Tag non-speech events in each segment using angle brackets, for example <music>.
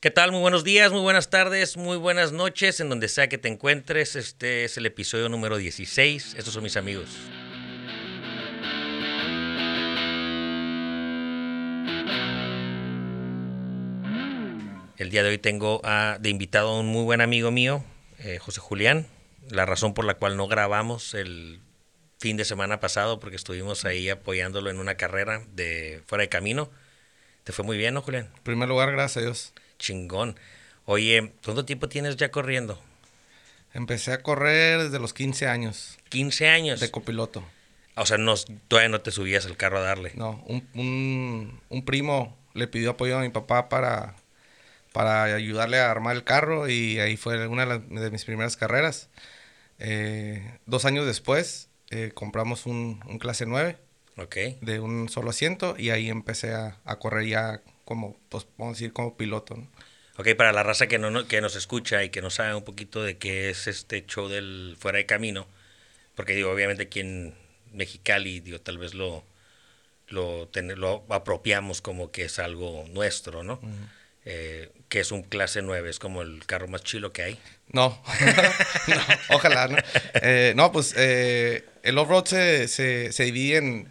¿Qué tal? Muy buenos días, muy buenas tardes, muy buenas noches, en donde sea que te encuentres. Este es el episodio número 16. Estos son mis amigos. El día de hoy tengo a- de invitado a un muy buen amigo mío, eh, José Julián. La razón por la cual no grabamos el fin de semana pasado, porque estuvimos ahí apoyándolo en una carrera de fuera de camino. Te fue muy bien, ¿no, Julián? En primer lugar, gracias a Dios. Chingón. Oye, ¿cuánto tiempo tienes ya corriendo? Empecé a correr desde los 15 años 15 años. de copiloto. O sea, no, todavía no te subías al carro a darle. No, un, un- un primo le pidió apoyo a mi papá para, para ayudarle a armar el carro y ahí fue una de, las- de mis primeras carreras. Eh, dos años después eh, compramos un, un clase 9 Ok. de un solo asiento y ahí empecé a, a correr ya como, pues, vamos a decir, como piloto. ¿no? Ok, para la raza que, no, no- que nos escucha y que no sabe un poquito de qué es este show del fuera de camino, porque digo, obviamente aquí en Mexicali, digo, tal vez lo, lo, ten- lo apropiamos como que es algo nuestro, ¿no? Eh, que es un clase 9, es como el carro más chilo que hay. No, <laughs> No, ojalá, ¿no? Eh, no, pues eh, el off-road se, se, se divide en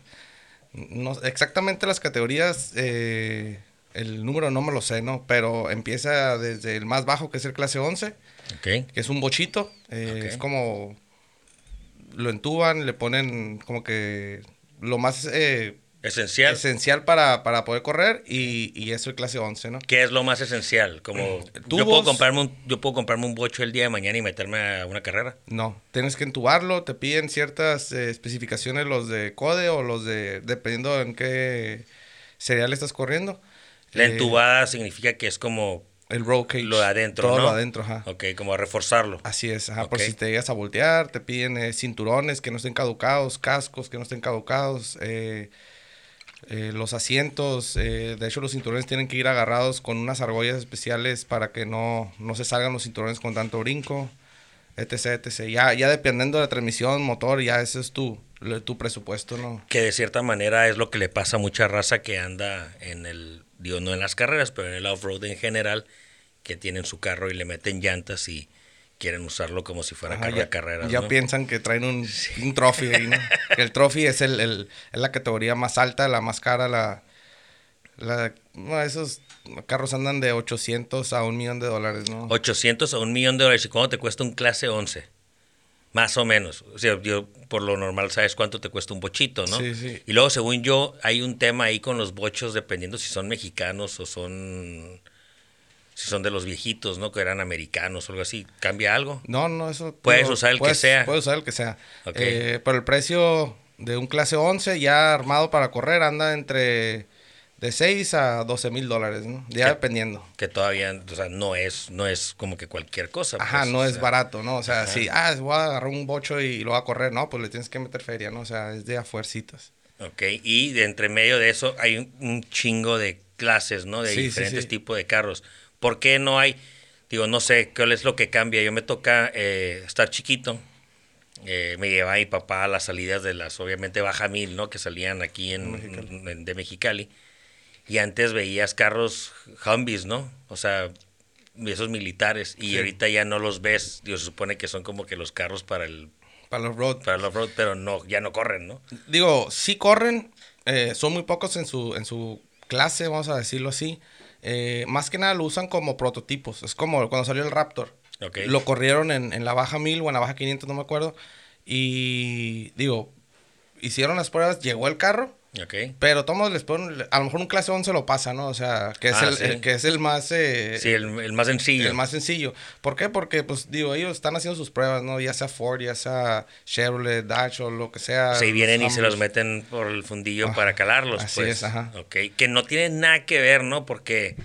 no, exactamente las categorías, eh, el número no me lo sé, ¿no? Pero empieza desde el más bajo, que es el clase 11, Ok. que es un bochito, eh, es como lo entuban, le ponen como que lo más eh, Esencial. esencial para, para poder correr y, y es el clase 11, ¿no? ¿Qué es lo más esencial? Como <clears throat> yo puedo comprarme un, yo puedo comprarme un bocho el día de mañana y meterme a una carrera. No, tienes que entubarlo, te piden ciertas eh, especificaciones los de CODE o los de, dependiendo en qué serial estás corriendo. La Eh, entubada significa que es como El roll cage. lo de adentro, Todo ¿no? lo adentro, ajá. Ok, como a reforzarlo. Así es, ajá, por si te llegas a voltear, te piden eh, cinturones que no estén caducados, cascos que no estén caducados, eh, los asientos, de hecho los cinturones tienen que ir agarrados con unas argollas especiales para que no, no se salgan los cinturones con tanto brinco, etc, etc. Ya, ya dependiendo de la transmisión, motor, ya ese es tu, tu presupuesto, ¿no? Que de cierta manera es lo que le pasa a mucha raza que anda en el, digo, no en las carreras, pero en el off-road en general, que tienen su carro y le meten llantas y quieren usarlo como si fuera Ajá, carro ya, carreras. ya ¿no? piensan que traen un, un trophy ahí, ¿no? <laughs> Que el trophy es, el, el- es la categoría más alta, la más cara, la... la no, esos carros andan de 800 a un millón de dólares, ¿no? 800 a un millón de dólares. ¿Y cuánto te cuesta un clase 11? Más o menos. O sea, yo por lo normal sabes cuánto te cuesta un bochito, ¿no? Sí, sí. Y luego, según yo, hay un tema ahí con los bochos, dependiendo si son mexicanos o son. Si son de los viejitos, ¿no? Que eran americanos o algo así. ¿Cambia algo? No, no, eso... Puedes usar el que sea. Puedes usar el que sea. Ok. Eh, pero el precio de un clase 11 ya armado para correr anda entre de 6 a 12 mil dólares, ¿no? Ya ¿Qué? dependiendo. Que todavía, o sea, no es, no es como que cualquier cosa. Ajá, pues, no es sea, barato, ¿no? O sea, si, ah, voy a agarrar un bocho y lo voy a correr, no, pues le tienes que meter feria, ¿no? O sea, es de a fuercitas. Ok, y de entre medio de eso hay un, un chingo de clases, ¿no? De Sí, diferentes sí. tipos de carros. ¿Por qué no hay? Digo, no sé, ¿cuál es lo que cambia? Yo me toca eh, estar chiquito. Eh, me llevaba mi papá a las salidas de las, obviamente, Baja Mil, ¿no? Que salían aquí en, Mexicali. en- de Mexicali. Y antes veías carros Humvees, ¿no? O sea, esos militares. Y Sí. ahorita ya no los ves. Digo, se supone que son como que los carros para el, Para los road. para el off-road, pero no, ya no corren, ¿no? Digo, sí corren, eh, son muy pocos en su, en su clase, vamos a decirlo así. Eh, más que nada lo usan como prototipos. Es como cuando salió el Raptor. Ok. Lo corrieron en, en la baja 1000 o en la baja 500, no me acuerdo. Y digo, hicieron las pruebas, llegó el carro, Ok. pero todos les ponen, a lo mejor un clase 11 lo pasa, ¿no? O sea, que es, Ah, el, sí. el- que es el más... eh, Sí, el, el más sencillo. el más sencillo. ¿Por qué? Porque, pues, digo, ellos están haciendo sus pruebas, ¿no? Ya sea Ford, ya sea Chevrolet, Dodge o lo que sea. Se vienen y se los meten por el fundillo Ah, para calarlos, así pues. es, ajá. Ok, que no tiene nada que ver, ¿no? Porque,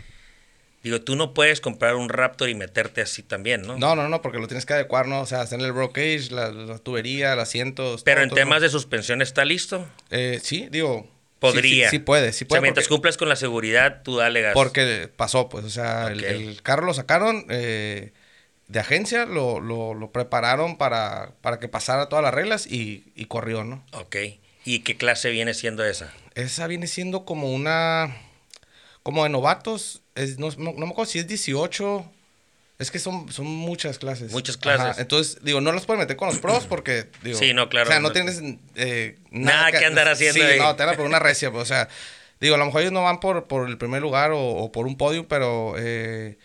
digo, tú no puedes comprar un Raptor y meterte así también, ¿no? No, no, no, porque lo tienes que adecuar, ¿no? O sea, hacer el roll cage, la, la tubería, el asiento. Pero todo, en todo. temas de suspensión está listo. Eh, sí, digo... Podría. Sí, sí, sí puede, sí O sea, puede. mientras porque, cumplas con la seguridad, tú dale gas. porque pasó, pues, o sea, el- carro lo sacaron eh, de agencia, lo, lo, lo prepararon para, para que pasara todas las reglas y, y corrió, ¿no? Ok. ¿Y qué clase viene siendo esa? Esa viene siendo como una... como de novatos, es, no, no, no me acuerdo si es 18. Es que son, son muchas clases. Muchas clases. Ajá, Entonces, digo, no los pueden meter con los pros porque, digo... Sí, no, claro, O sea, no, no- tienes eh, Nada que andar haciendo Sí, ahí. no, te por una recia, pues, o sea... Digo, a lo mejor ellos no van por, por el primer lugar o, o por un podio, pero... eh,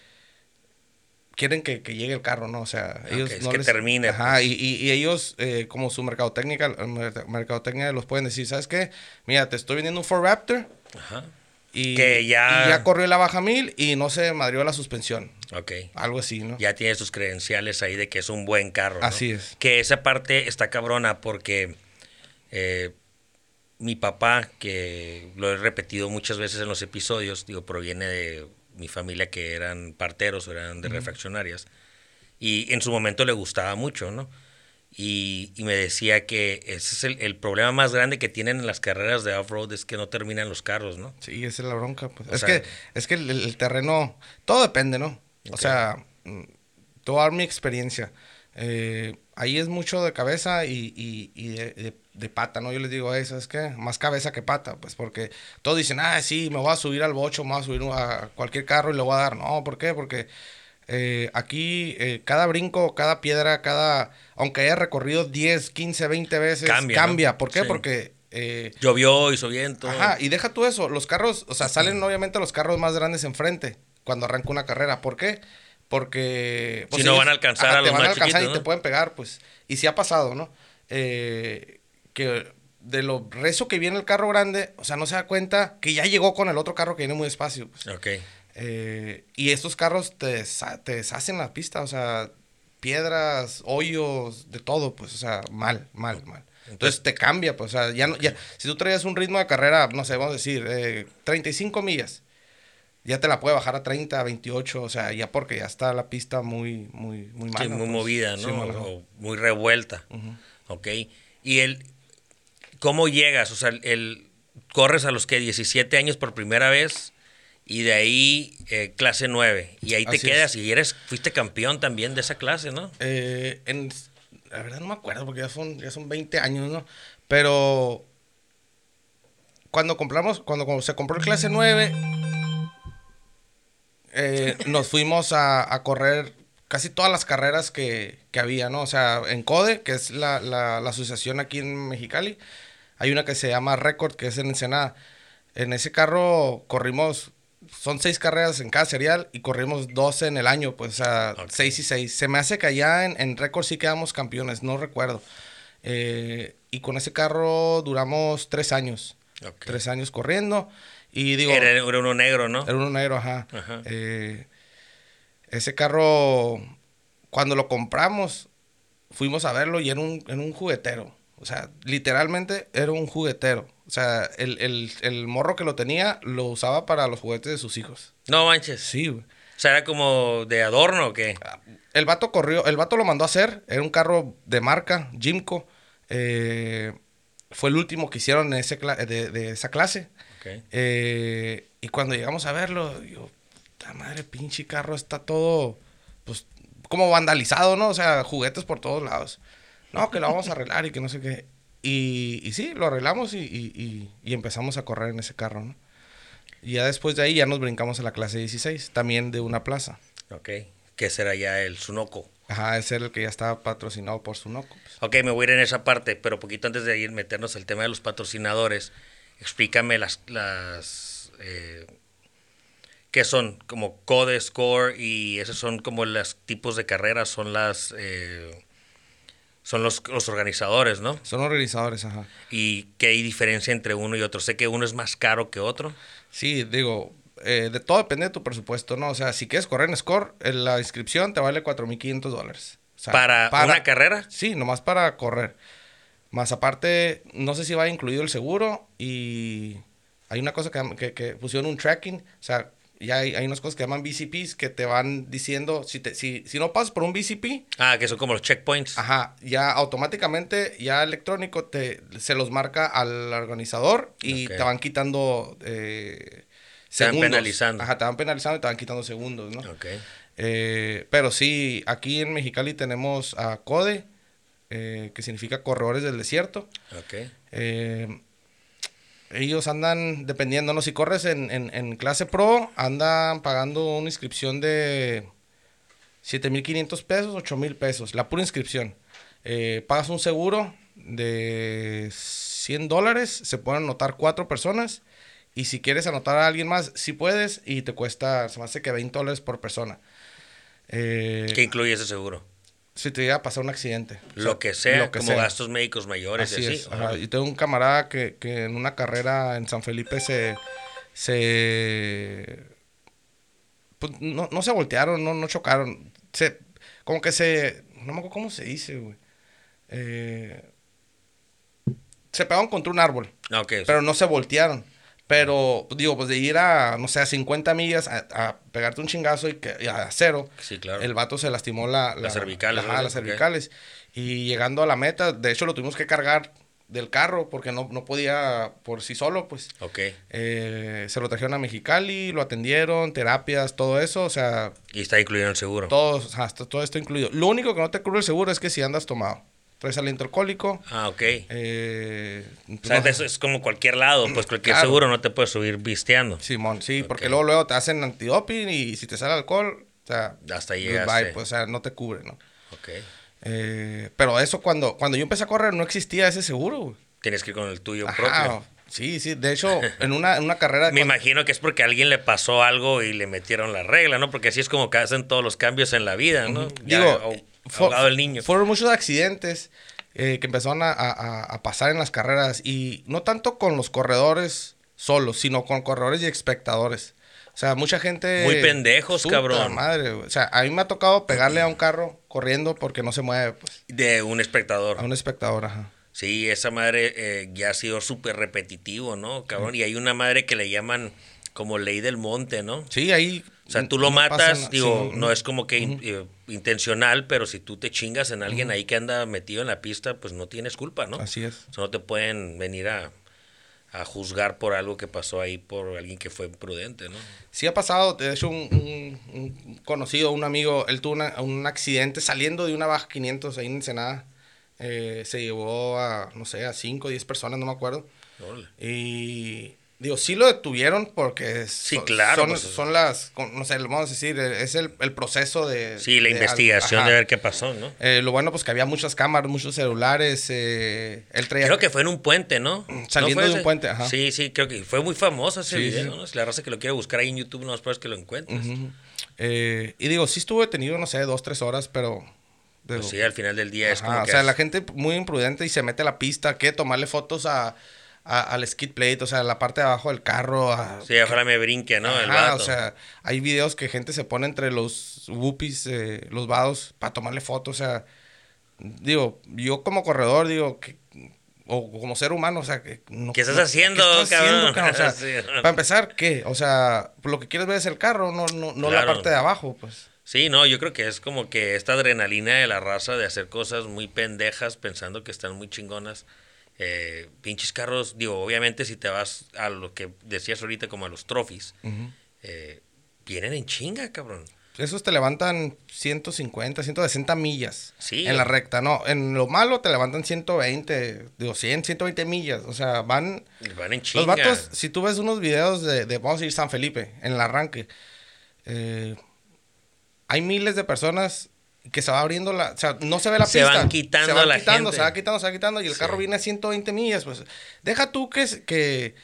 quieren que, que llegue el carro, ¿no? O sea, ellos es no que les- termine, Ajá, pues. y, y- y ellos, eh, como su mercadotecnia, mer- mercadotecnia, los pueden decir, ¿sabes qué? Mira, te estoy vendiendo un Ford Raptor Ajá. Y, Que ya- y ya corrió la baja mil y no se madrió la suspensión. Ok. Algo así, ¿no? Ya tiene sus credenciales ahí de que es un buen carro. ¿no? Así es. Que esa parte está cabrona porque eh, mi papá, que lo he repetido muchas veces en los episodios, digo, proviene de mi familia que eran parteros o eran de refaccionarias. Y en su momento le gustaba mucho, ¿no? Y, y me decía que ese es el, el problema más grande que tienen en las carreras de off-road es que no terminan los carros, ¿no? Sí, esa es la bronca. Pues. Es, sea- que, es que el, el terreno, todo depende, ¿no? O sea, mm, te voy a dar mi experiencia. Eh, ahí es mucho de cabeza y, y- y de, de- de pata, ¿no? Yo les digo, eso es que más cabeza que pata, pues porque todos dicen, ah, sí, me voy a subir al bocho, me voy a subir a cualquier carro y le voy a dar. No, ¿por qué? Porque eh, aquí eh, cada brinco, cada piedra, cada, aunque haya recorrido 10, 15, 20 veces, Cambia, cambia. ¿no? ¿Por qué? Sí. Porque... eh, Llovió, hizo viento. Ajá, y deja tú eso, los carros, o sea, salen obviamente los carros más grandes enfrente cuando arranca una carrera. ¿Por qué? Porque... Si no van a alcanzar a te los van a alcanzar chiquitos, y te pueden pegar, pues. Y sí ha pasado, ¿no? Eh, que de lo rezo que viene el carro grande, o sea, no se da cuenta que ya llegó con el otro carro que viene muy despacio. Pues. Ok. Eh, y estos carros te, te deshacen la pista, o sea, piedras, hoyos, de todo, pues, o sea, mal, mal, mal. Entonces te cambia, pues, o sea, ya, no, ya si tú traías un ritmo de carrera, no sé, vamos a decir, eh, 35 millas, ya te la puede bajar a 30, 28, o sea, ya porque ya está la pista muy, muy, muy mala. Sí, muy pues. movida, ¿no? o muy revuelta. Ok. Y el, ¿cómo llegas? O sea, el, corres a los que 17 años por primera vez y de ahí eh, clase 9. Y ahí te Así quedas y eres, fuiste campeón también de esa clase, ¿no? Eh, en, la verdad no me acuerdo porque ya son, ya son 20 años, ¿no? Pero cuando compramos, cuando, cuando se compró el clase 9, eh, <laughs> nos fuimos a, a correr casi todas las carreras que, que había, ¿no? O sea, en CODE, que es la, la- la asociación aquí en Mexicali, hay una que se llama Record, que es en Ensenada. En ese carro corrimos, son seis carreras en cada serial y corrimos 12 en el año, pues, o sea, seis y seis. Se me hace que allá en, en Record sí quedamos campeones, no recuerdo. Eh, y con ese carro duramos tres años. Tres años corriendo. Y digo, Era, era uno negro, ¿no? era uno negro, ajá. Ajá. Eh, ese carro, cuando lo compramos, fuimos a verlo y era un, era un juguetero. O sea, literalmente era un juguetero. O sea, el, el- el morro que lo tenía lo usaba para los juguetes de sus hijos. No manches. Sí, güey. O sea, era como de adorno o qué? El vato corrió, el vato lo mandó a hacer, era un carro de marca, Jimco. Eh, fue el último que hicieron en ese de, de esa clase. Ok. Eh, y cuando llegamos a verlo, yo, la madre, pinche carro está todo, pues, como vandalizado, ¿no? O sea, juguetes por todos lados. No, que lo vamos a arreglar y que no sé qué. Y, y sí, lo arreglamos y, y- y- y empezamos a correr en ese carro, ¿no? Y ya después de ahí ya nos brincamos a la clase 16, también de una plaza. Ok. Que será ya el Sunoco. Ajá, ese era el que ya estaba patrocinado por Sunoco. pues. Ok, me voy a ir en esa parte, pero poquito antes de ir meternos al tema de los patrocinadores, explícame las, las eh, ¿qué son? Como Code, Score y esos son como los tipos de carreras, son las, eh, son los, los organizadores, ¿no? Son organizadores, ajá. Y qué hay diferencia entre uno y otro. Sé que uno es más caro que otro. Sí, digo, eh, de todo depende de tu presupuesto, ¿no? O sea, si quieres correr en Score, eh, la inscripción te vale 4.500 dólares. O sea, ¿Para, una carrera? Sí, nomás para correr. Más aparte, no sé si va incluido el seguro y hay una cosa que, que, que pusieron un tracking, o sea, ya hay, hay unas cosas que llaman BCPs que te van diciendo, si, te, si, si no pasas por un BCP, Ah, que son como los checkpoints. Ajá, ya automáticamente, ya electrónico, te, se los marca al organizador y te van quitando eh, Te van segundos. penalizando. Ajá, te van penalizando y te van quitando segundos, ¿no? Ok. Eh, pero sí, aquí en Mexicali tenemos a CODE, eh, que significa Corredores del Desierto. Ok. Eh, ellos andan dependiendo, ¿no? Si corres en, en, clase pro, andan pagando una inscripción de 7.500 pesos, 8.000 pesos, la pura inscripción. Eh, pagas un seguro de 100 dólares, se pueden anotar cuatro personas. Y si quieres anotar a alguien más, si puedes, y te cuesta, se me hace que 20 dólares por persona. Eh, ¿Qué incluye ese seguro? Si te llega a pasar un accidente. O Lo sea, que sea, lo que como sea. gastos médicos mayores Así y así. es. ajá. Y tengo un camarada que, que en una carrera en San Felipe se. se pues, no, no se voltearon, no, no chocaron. Se, como que se. No me acuerdo cómo se dice, güey. Eh, se pegaron contra un árbol, Ah, ok, pero no se voltearon. Pero, digo, pues de ir a, no sé, a 50 millas a, a pegarte un chingazo y, que, y a cero. Sí, claro. El vato se lastimó la, Las cervicales, las cervicales. Y llegando a la meta, de hecho lo tuvimos que cargar del carro porque no, no podía por sí solo, pues. Ok. Eh, se lo trajeron a Mexicali, lo atendieron, terapias, todo eso, o sea, Y está incluido en el seguro. todo, o sea, todo esto incluido. Lo único que no te cubre el seguro es que si andas tomado, traes aliento alcohólico, Ah, ok. eh, o sea, no- eso es como cualquier lado, pues cualquier Claro. seguro no te puedes subir visteando. Simón, sí, porque luego, luego te hacen antidoping y si te sale alcohol, o sea, Hasta llegaste. pues, o sea, no te cubre, ¿no? Ok. Eh, pero eso cuando, cuando yo empecé a correr no existía ese seguro, güey. Tienes que ir con el tuyo Ajá, propio. sí, sí, de hecho, <laughs> en una, en una carrera... Me cuando- imagino que es porque a alguien le pasó algo y le metieron la regla, ¿no? Porque así es como que hacen todos los cambios en la vida, ¿no? Ya, Digo, fu- ahogado el niño. fueron muchos accidentes eh, que empezaron a, a- a pasar en las carreras y no tanto con los corredores solos, sino con corredores y espectadores. O sea, mucha gente... Muy pendejos, Puta cabrón. madre. O sea, a mí me ha tocado pegarle a un carro corriendo porque no se mueve, pues. De un espectador. A un espectador, ajá. Sí, esa madre eh, ya ha sido súper repetitivo, ¿no, cabrón? Y hay una madre que le llaman como ley del monte, ¿no? Sí, ahí... O sea, tú lo no matas, digo, Sí, no es como que in- eh, intencional, pero si tú te chingas en alguien ahí que anda metido en la pista, pues no tienes culpa, ¿no? Así es. O sea, no te pueden venir a, a juzgar por algo que pasó ahí por alguien que fue imprudente, ¿no? Sí ha pasado, de hecho, un, un- un conocido, un amigo, él tuvo una- un accidente saliendo de una baja 500 ahí en Ensenada. Eh, se llevó a, no sé, a 5 o 10 personas, no me acuerdo. Órale. Y digo, sí lo detuvieron porque Sí, son- claro, son, pues, son las, no sé, vamos a decir, eh, es el, el proceso de... Sí, la de- investigación de ver qué pasó, ¿no? Eh, lo bueno, pues que había muchas cámaras, muchos celulares. Eh, él traía... Creo que fue en un puente, ¿no? Saliendo ¿No fue de un puente, ajá. Sí, sí, creo que fue muy famoso ese Sí, video. ¿no? Si la raza que lo quiere buscar ahí en YouTube, no es que lo encuentres. Eh, y digo, sí estuvo detenido, no sé, dos, tres horas, pero... digo, Pues sí, al final del día es como o que... sea, es- la gente muy imprudente y se mete a la pista, que tomarle fotos a, a- al skid plate, o sea, la parte de abajo del carro. a- Sí, ojalá me brinque, ¿no? El Ajá, vato. o sea, hay videos que gente se pone entre los whoopies, eh, los vados, para tomarle fotos, o sea, digo, yo como corredor, digo, que, o como ser humano, o sea, que no, ¿Qué estás no- haciendo, ¿qué estás haciendo, cabrón? O sea, <laughs> Sí. para empezar, ¿qué? O sea, lo que quieres ver es el carro, no, no, no la parte de abajo, pues. Sí, no, yo creo que es como que esta adrenalina de la raza de hacer cosas muy pendejas pensando que están muy chingonas. Eh, pinches carros, digo, obviamente si te vas a lo que decías ahorita como a los trophies, eh, vienen en chinga, cabrón. Esos te levantan 150, 160 millas Sí. en la recta. No, en lo malo te levantan 120, digo 100, 120 millas. O sea, van... Van en chinga. Los vatos, si tú ves unos videos de, de vamos a ir San Felipe, en el arranque, eh, hay miles de personas que se va abriendo la... O sea, no se ve la Se pista. van quitando se van la quitando, gente. Se va quitando, se va quitando y el Sí. carro viene a 120 millas. Pues deja tú que, que,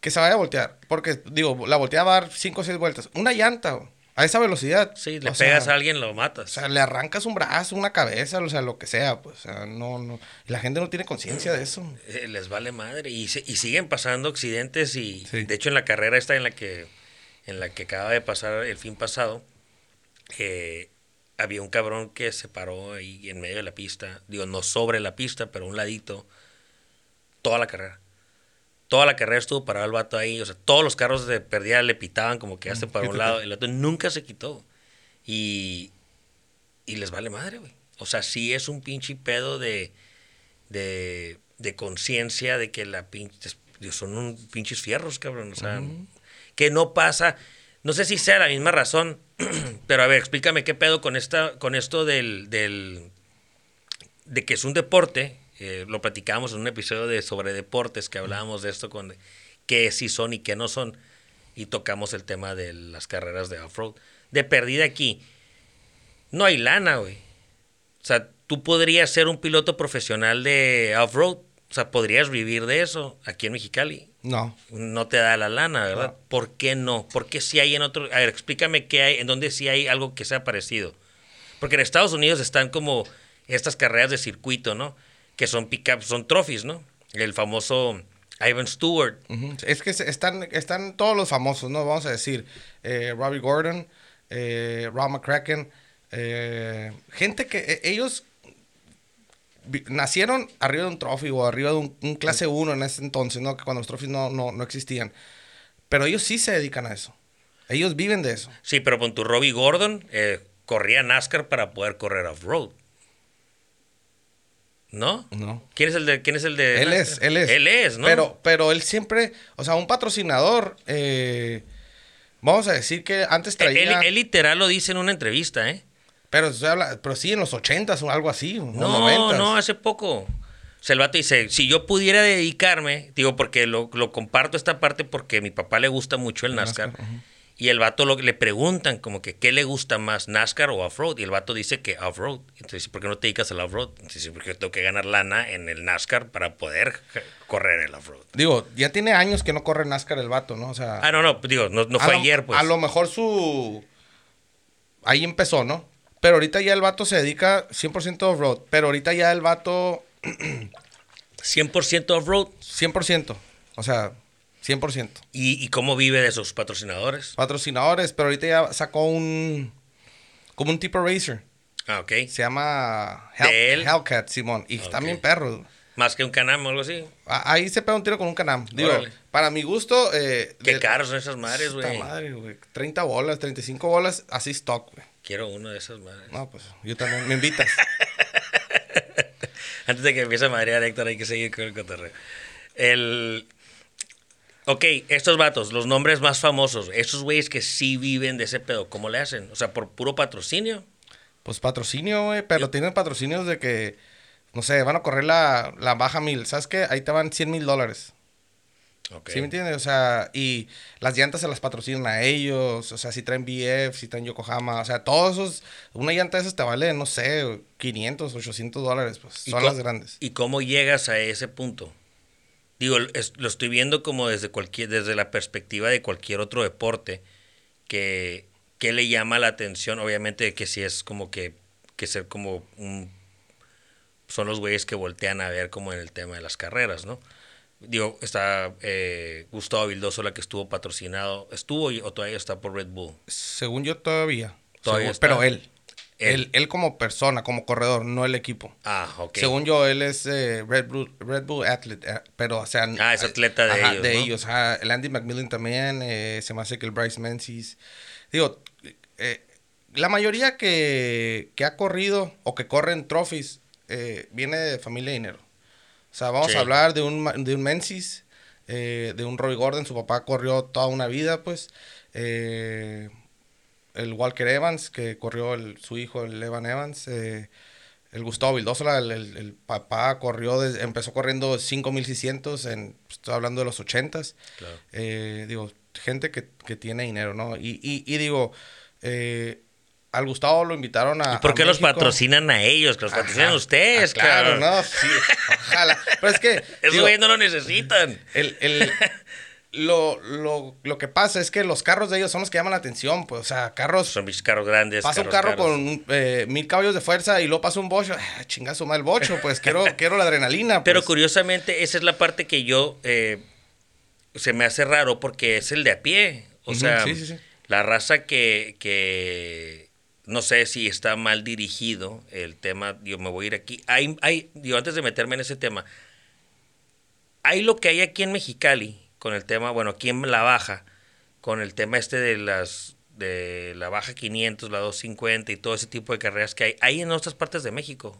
que se vaya a voltear. Porque, digo, la voltea va a dar 5 o 6 vueltas. Una llanta, a esa velocidad. Sí, le sea, pegas a alguien, lo matas. O sea, le arrancas un brazo, una cabeza, o sea, lo que sea, pues, o sea, no, no, la gente no tiene conciencia de eso. Eh, les vale madre y, se- y siguen pasando accidentes y Sí. de hecho en la carrera esta en la que en la que acaba de pasar el fin pasado eh, había un cabrón que se paró ahí en medio de la pista digo no sobre la pista pero a un ladito toda la carrera toda la carrera estuvo parado el vato ahí o sea todos los carros de perdida le pitaban como que ya para un lado <laughs> el vato nunca se quitó y y les vale madre güey o sea sí es un pinche pedo de de, de conciencia de que la pinche, son un pinches fierros, cabrón. O sea, que no pasa. No sé si sea la misma razón, <clears throat> pero a ver, explícame qué pedo con esta, con esto del, del de que es un deporte Eh, lo platicamos en un episodio de sobre deportes que hablábamos de esto con qué sí son y qué no son. Y tocamos el tema de las carreras de off-road. De perdida aquí. No hay lana, güey. O sea, tú podrías ser un piloto profesional de off-road. O sea, podrías vivir de eso aquí en Mexicali. No. No te da la lana, ¿verdad? ¿Por qué no? ¿Por qué si hay en otro? A ver, explícame qué hay, en dónde sí hay algo que sea parecido. Porque en Estados Unidos están como estas carreras de circuito, ¿no? Que son pick son trophies, ¿no? El famoso Ivan Stewart. Es que están, están todos los famosos, ¿no? Vamos a decir, eh, Robbie Gordon, eh, Rob McCracken, eh, gente que e, ellos nacieron arriba de un trophy o arriba de un, clase 1 en ese entonces, ¿no? Que cuando los trophies no, no, no, existían. Pero ellos sí se dedican a eso. Ellos viven de eso. Sí, pero con tu Robbie Gordon eh, corría NASCAR para poder correr off-road. ¿No? No. ¿Quién es el de.? ¿Quién es el de él es, él es. Él es, ¿no? Pero, pero él siempre. O sea, un patrocinador. Eh, vamos a decir que antes traía. él, literal lo dice en una entrevista, ¿eh? Pero, pero sí, en los 80s o algo así. No, no, hace poco. O sea, el vato dice, si yo pudiera dedicarme, digo, porque lo, comparto esta parte porque a mi papá le gusta mucho el NASCAR. Y el vato lo, le preguntan como que, ¿qué le gusta más, NASCAR o off-road? Y el vato dice que off-road. Entonces, ¿por qué no te dedicas al off-road? Dice, porque tengo que ganar lana en el NASCAR para poder correr el off-road. Digo, ya tiene años que no corre NASCAR el vato, ¿no? O sea... Ah, no, no, digo, no, fue ayer, pues. A lo mejor su... Ahí empezó, ¿no? Pero ahorita ya el vato se dedica 100% off-road. Pero ahorita ya el vato... <clears throat> 100% off-road. 100%. O sea, 100%. ¿Y, ¿Y cómo vive de sus patrocinadores? Patrocinadores, pero ahorita ya sacó un... Como un tipo racer. Ah, ok. Se llama Hellcat, Simón. Y también perro. Más que un Canam o algo así. Ahí se pega un tiro con un Canam. Digo, para mi gusto. Eh, Qué caros son esas madres, güey. madre, güey. 30 bolas, 35 bolas, así stock, güey. Quiero uno de esas madres. No, pues yo también. Me invitas. <laughs> Antes de que empiece a madrear Héctor, hay que seguir con el cotorreo. El. Ok, estos vatos, los nombres más famosos, esos güeyes que sí viven de ese pedo, ¿cómo le hacen? O sea, por puro patrocinio. Pues patrocinio, güey, pero tienen patrocinios de que no sé, van a correr la, baja mil. ¿Sabes qué? Ahí te van 100 mil dólares. ¿Sí me entiendes? O sea, y las llantas se las patrocinan a ellos. O sea, si traen BF, si traen Yokohama. O sea, todos esos. Una llanta de esas te vale, no sé, 500, 800 dólares. Pues son las grandes. ¿Y cómo llegas a ese punto? Digo, lo estoy viendo como desde, cualquier, desde la perspectiva de cualquier otro deporte. Que, que le llama la atención. Obviamente que si es como que, que ser como un son los güeyes que voltean a ver como en el tema de las carreras, ¿no? Digo, está eh, Gustavo Vildoso, la que estuvo patrocinado. ¿Estuvo o todavía está por Red Bull? Según yo, todavía. Todavía Pero él, él. Él, como persona, como corredor, no el equipo. Ah, ok. Según yo, él es eh, Red, Bull, Red Bull Athlete, eh, pero o sea... Ah, es atleta de ellos, de ellos. el Andy McMillan también, se me hace que el Bryce Menzies. Digo, la mayoría que, que ha corrido o que corren trophies eh, viene de familia de dinero. O sea, vamos a hablar de un, de un Menzies, eh, de un Roy Gordon, su papá corrió toda una vida, pues. Eh, el Walker Evans, que corrió el, su hijo, el Evan Evans. el Gustavo Vildosola, el, el, papá corrió, empezó corriendo 5600, en, estoy hablando de los 80s. digo, gente que, que, tiene dinero, ¿no? Y, y, y digo, al Gustavo lo invitaron a. ¿Y por qué los patrocinan a ellos? Que los patrocinan ustedes, ah, claro. no, sí, ojalá. Pero es que. <laughs> Esos güeyes no lo necesitan. El, el, lo, lo, lo, que pasa es que los carros de ellos son los que llaman la atención, pues, o sea, carros. Son mis carros grandes. Pasa un carro con eh, mil caballos de fuerza y luego pasa un bocho. Ah, chingazo mal bocho, pues quiero, <laughs> quiero la adrenalina. Pues. Pero curiosamente, esa es la parte que yo. Eh, se me hace raro porque es el de a pie. O sea, la raza que, que no sé si está mal dirigido el tema, yo me voy a ir aquí. Hay, hay, yo antes de meterme en ese tema, hay lo que hay aquí en Mexicali con el tema, bueno, aquí en La Baja, con el tema este de las de la Baja 500, la 250 y todo ese tipo de carreras que hay. Hay en otras partes de México.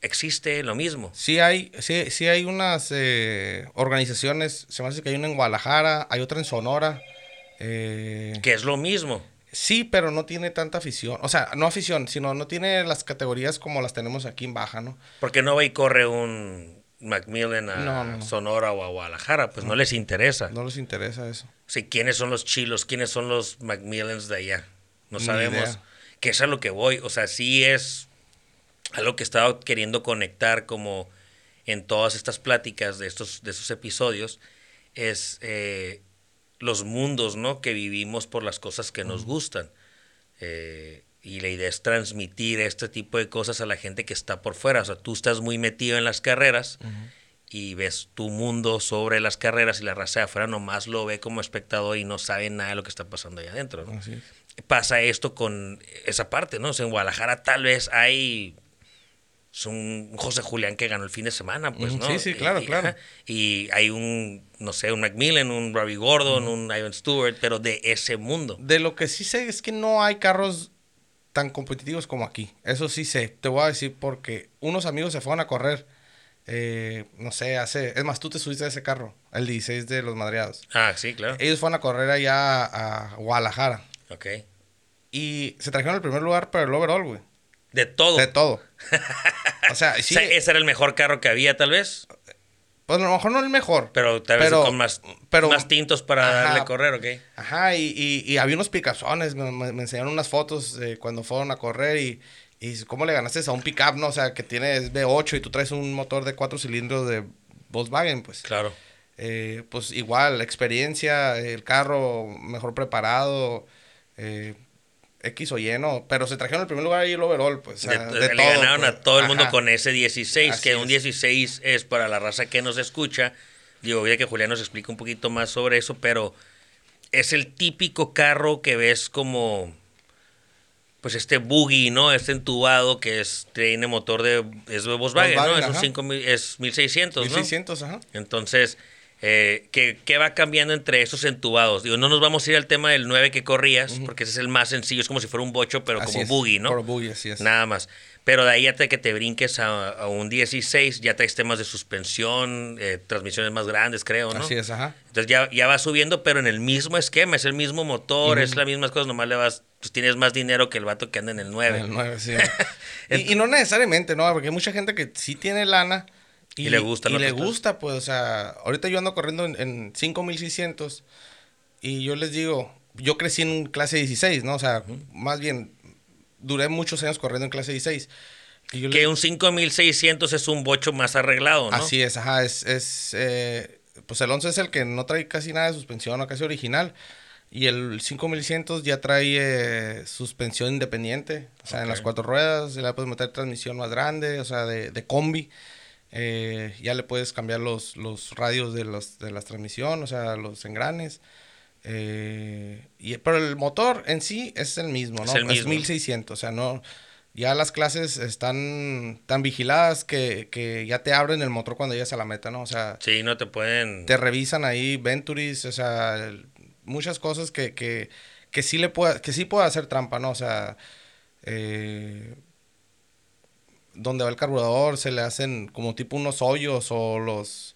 Existe lo mismo. Sí hay, sí, sí hay unas eh, organizaciones, se me hace que hay una en Guadalajara, hay otra en Sonora. Eh, que es lo mismo Sí, pero no tiene tanta afición. O sea, no afición, sino no tiene las categorías como las tenemos aquí en Baja, ¿no? Porque no va y corre un Macmillan a No, no, no. Sonora o a Guadalajara, pues no, les interesa. No les interesa eso. Sí, ¿quiénes son los chilos? ¿Quiénes son los Macmillans de allá? No Ni sabemos. idea. Que es a lo que voy. O sea, sí es algo que he estado queriendo conectar como en todas estas pláticas de estos, de estos episodios. Es eh, los mundos, ¿no? Que vivimos por las cosas que nos gustan. Eh, y la idea es transmitir este tipo de cosas a la gente que está por fuera. O sea, tú estás muy metido en las carreras y ves tu mundo sobre las carreras y la raza de afuera nomás lo ve como espectador y no sabe nada de lo que está pasando ahí adentro. ¿no? Así es. Pasa esto con esa parte, ¿no? O sea, en Guadalajara tal vez hay es un José Julián que ganó el fin de semana, pues, ¿no? sí, sí, claro, y, claro. y hay un, no sé, un Macmillan, un Robbie Gordon, un Ivan Stewart, pero de ese mundo. De lo que sí sé es que no hay carros tan competitivos como aquí. Eso sí sé. Te voy a decir porque unos amigos se fueron a correr. eh, no sé, hace. Es más, tú te subiste a ese carro, el 16 de los madreados. Ah, sí, claro. Ellos fueron a correr allá a Guadalajara. Ok. Y se trajeron el primer lugar para el overall, güey. De todo. De todo. <laughs> O sea, sí. O sea, ese era el mejor carro que había, tal vez. Pues a lo mejor no el mejor. Pero tal vez Pero- con más, pero- más tintos para Ajá. darle correr, ¿ok? Ajá, y, y, y había unos picazones, me, me- enseñaron unas fotos eh, cuando fueron a correr y, y cómo le ganaste a un pickup, ¿no? O sea, que tienes V8 y tú traes un motor de cuatro cilindros de Volkswagen, pues. Claro. Eh, pues igual, experiencia, el carro mejor preparado, eh, X o Y, ¿no? Pero se trajeron el primer lugar y el overall, pues. o sea, De- de le todo, ganaron pues. a todo el mundo Ajá. con ese 16, Así que un es. 16 es para la raza que nos escucha. Digo, voy a que Julián nos explique un poquito más sobre eso, pero es el típico carro que ves como, pues este buggy, ¿no? Este entubado que es, tiene motor de, es de Volkswagen, ¿no? Volkswagen, Es un ajá. 5000, es 1600, ¿no? 1600, ajá. Entonces, eh, ¿qué, qué va cambiando entre esos entubados? Digo, no nos vamos a ir al tema del 9 que corrías, porque ese es el más sencillo, es como si fuera un bocho, pero Así como es, buggy, ¿no? Por buggy, así es. Nada más. Pero de ahí hasta que te brinques a, a un 16, ya traes temas de suspensión, eh, transmisiones más grandes, creo, ¿no? Así es, ajá. Entonces ya, ya va subiendo, pero en el mismo esquema, es el mismo motor, es las mismas cosas, nomás le vas, pues tienes más dinero que el vato que anda en el 9. El nueve, sí. <laughs> y, y no necesariamente, ¿no? Porque hay mucha gente que sí tiene lana. Y le gustan Y le gusta, pues, o sea, ahorita yo ando corriendo en, en 5600 y yo les digo, yo crecí en clase 16, ¿no? O sea, más bien, duré muchos años corriendo en clase 16. Y yo les- Que un 5600 es un bocho más arreglado, ¿no? Así es, ajá, es, es eh, pues el 11 es el que no trae casi nada de suspensión, o casi original. Y el 5100 ya trae eh, suspensión independiente, o sea, en las cuatro ruedas, ya le puedes meter transmisión más grande, o sea, de, de combi. Eh, ya le puedes cambiar los, los radios de, los, de la transmisión, o sea, los engranes. Eh, y, pero el motor en sí es el mismo, Es ¿no? el mismo. 1600, o sea, no... Ya las clases están tan vigiladas que, que ya te abren el motor cuando llegas a la meta, ¿no? O sea, Sí, no te pueden... te revisan ahí Venturis, o sea, muchas cosas que, que, que sí le puede, que sí puede hacer trampa, ¿no? O sea, eh, donde va el carburador se le hacen como tipo unos hoyos o los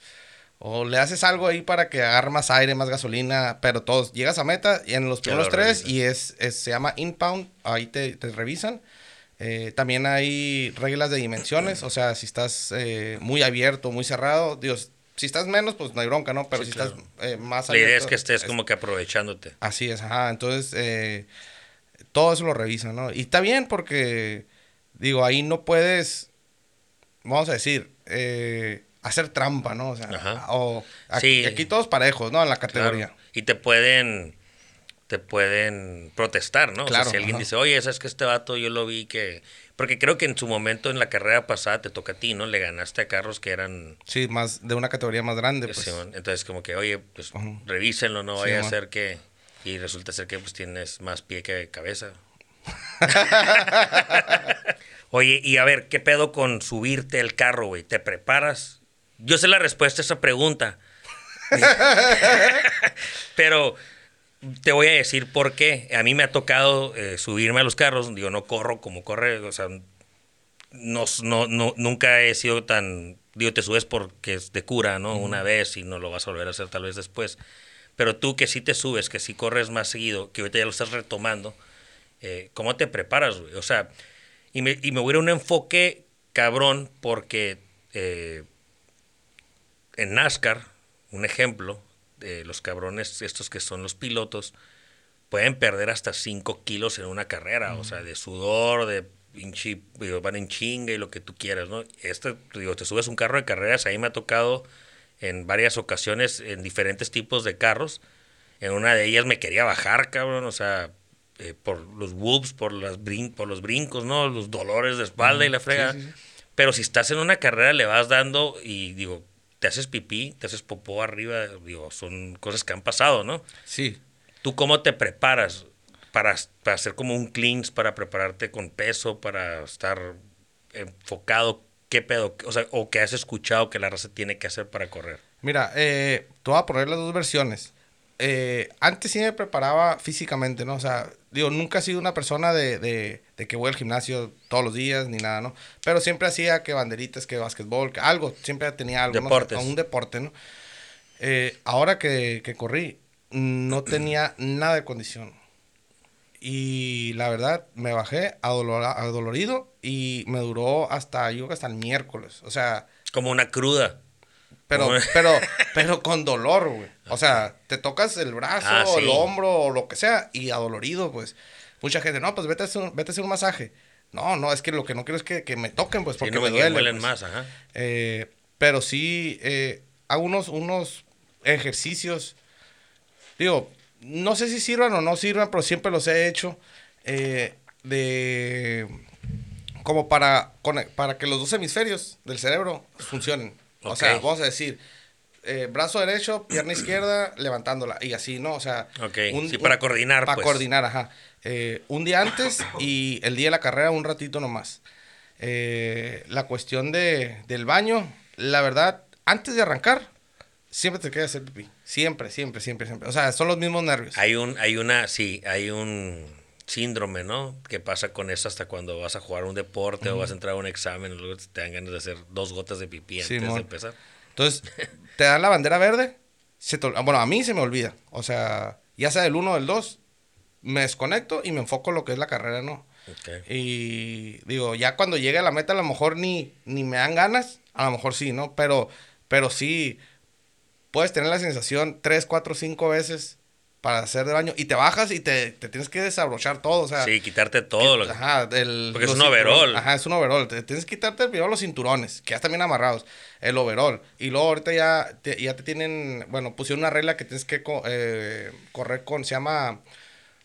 o le haces algo ahí para que agarre más aire, más gasolina, pero todos llegas a meta y en los primeros tres y es, es- se llama impound, ahí te, te revisan. Eh, también hay reglas de dimensiones, o sea, si estás eh, muy abierto, muy cerrado, Dios, si estás menos, pues no hay bronca, ¿no? Pero Sí, si claro. estás eh, más La idea es abierto, que estés es- como que aprovechándote. Así es, ajá. Entonces, todo eso lo revisan, ¿no? Y está bien porque, digo, ahí no puedes, vamos a decir, eh, hacer trampa, ¿no? O sea, Ajá. o aquí, Sí. aquí todos parejos, ¿no? En la categoría. Claro. Y te pueden te pueden protestar, ¿no? o Claro, sea, si alguien ajá. dice, oye, ¿sabes que este vato yo lo vi que... Porque creo que en su momento en la carrera pasada te toca a ti, ¿no? Le ganaste a carros que eran... Sí, más de una categoría más grande, pues. Entonces como que, oye, pues revísenlo, no Sí, vaya a ser que... Y resulta ser que pues tienes más pie que cabeza. <laughs> Oye, y a ver, ¿qué pedo con subirte el carro, güey? ¿Te preparas? Yo sé la respuesta a esa pregunta. <laughs> Pero te voy a decir por qué. A mí me ha tocado eh, subirme a los carros. Digo, no corro como corre. O sea, no, no, no- nunca he sido tan... Digo, te subes porque es de cura, ¿no? Una vez y no lo vas a volver a hacer tal vez después. Pero tú que sí te subes, que sí corres más seguido, que ahorita ya lo estás retomando, eh, ¿cómo te preparas, güey? O sea, y me, y me voy a ir a un enfoque cabrón porque eh, en NASCAR, un ejemplo, de los cabrones estos que son los pilotos, pueden perder hasta 5 kilos en una carrera, o sea, de sudor, de pinche, van en chinga y lo que tú quieras, ¿no? Este, digo, te subes un carro de carreras, ahí me ha tocado en varias ocasiones en diferentes tipos de carros. En una de ellas me quería bajar, cabrón, o sea, eh, por los whoops, por, las brin por los brincos, ¿no? Los dolores de espalda y la frega. Pero si estás en una carrera, le vas dando y digo, te haces pipí, te haces popó arriba, digo, son cosas que han pasado, ¿no? Sí. ¿Tú cómo te preparas para, para hacer como un cleans, para prepararte con peso, para estar enfocado? ¿Qué pedo? O sea, o qué has escuchado que la raza tiene que hacer para correr. Mira, eh, te voy a poner las dos versiones. Eh, antes sí me preparaba físicamente, ¿no? O sea, digo, nunca he sido una persona de, de, de, que voy al gimnasio todos los días ni nada, ¿no? Pero siempre hacía que banderitas, que básquetbol, que algo, siempre tenía algo, Deportes. ¿no? un deporte, ¿no? Eh, ahora que, que corrí, no <clears throat> tenía nada de condición. Y la verdad, me bajé adolor, adolorido y me duró hasta, yo hasta el miércoles. O sea... Como una cruda. Pero, pero, pero con dolor, güey. O sea, te tocas el brazo, Ah, sí. el hombro o lo que sea y adolorido, pues. Mucha gente, no, pues vete a hacer, vete a hacer un masaje. No, no, es que lo que no quiero es que, que me toquen, pues, Sí, porque no me duele. duelen pues. más, ajá. Eh, pero sí, eh, hago unos, unos ejercicios. Digo, no sé si sirvan o no sirvan, pero siempre los he hecho. eh, de. Como para, para que los dos hemisferios del cerebro funcionen. O sea, vamos a decir, eh, brazo derecho, pierna izquierda, <clears throat> levantándola. Y así, ¿no? O sea. Ok, sí, para coordinar, Para pues. coordinar, ajá. Eh, un día antes y el día de la carrera un ratito nomás. Eh, la cuestión de, del baño, la verdad, antes de arrancar, siempre te queda hacer pipí. Siempre, siempre, siempre, siempre. O sea, son los mismos nervios. Hay un, hay una, sí, hay un síndrome, ¿no? Que pasa con eso hasta cuando vas a jugar un deporte o vas a entrar a un examen, luego te dan ganas de hacer dos gotas de pipí antes Simón. de empezar. Entonces, <laughs> te dan la bandera verde. Se te ol- bueno, a mí se me olvida. O sea, ya sea del 1 o del 2, me desconecto y me enfoco en lo que es la carrera, ¿no? Ok. Y digo, ya cuando llegue a la meta, a lo mejor ni, ni me dan ganas, a lo mejor sí, ¿no? Pero, pero sí, puedes tener la sensación tres, cuatro, cinco veces para hacer de baño y te bajas y te, te tienes que desabrochar todo, o sea. Sí, quitarte todo. lo que- Ajá, el, Porque es un overall. Ajá, es un overall. Te, tienes que quitarte primero los cinturones, que ya están bien amarrados. El overall. Y luego ahorita ya te, ya te tienen, bueno, pusieron una regla que tienes que co- eh, correr con, se llama,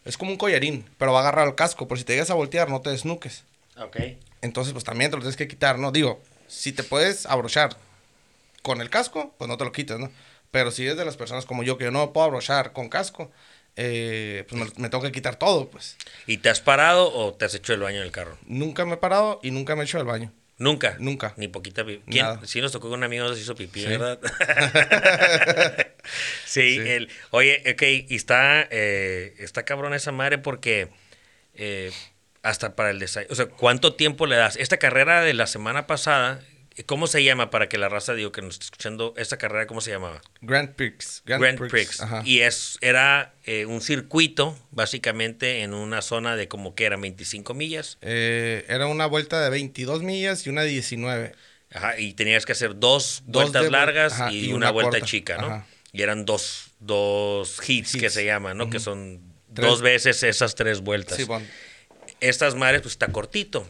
es como un collarín, pero va agarrado al casco. Por si te llegas a voltear, no te desnuques. Ok. Entonces, pues también te lo tienes que quitar, ¿no? Digo, si te puedes abrochar con el casco, pues no te lo quites, ¿no? Pero si eres de las personas como yo, que yo no puedo abrochar con casco, eh, pues me, me tengo que quitar todo, pues. ¿Y te has parado o te has hecho el baño en el carro? Nunca me he parado y nunca me he hecho el baño. Nunca. Nunca. Ni poquita pipí. ¿Quién? Nada. Sí nos tocó con un amigo se hizo pipí, Sí. ¿verdad? <laughs> sí, Sí. El, oye, ok, y está, eh, está cabrón esa madre porque eh, hasta para el desayuno, o sea, ¿cuánto tiempo le das? Esta carrera de la semana pasada, ¿cómo se llama para que la raza, digo, que nos está escuchando, esta carrera, ¿cómo se llamaba? Grand Prix. Grand, Prix. Ajá. Y es, era eh, un circuito, básicamente, en una zona de como que eran 25 millas. Eh, era una vuelta de 22 millas y una de 19. Ajá, y tenías que hacer dos, Dos vueltas de largas ajá, y, y una, una vuelta corta. chica, ¿no? Ajá. Y eran dos, dos hits, que se llaman, ¿no? Que son Tres. dos veces esas tres vueltas. Sí, bueno. Estas madres, pues está cortito.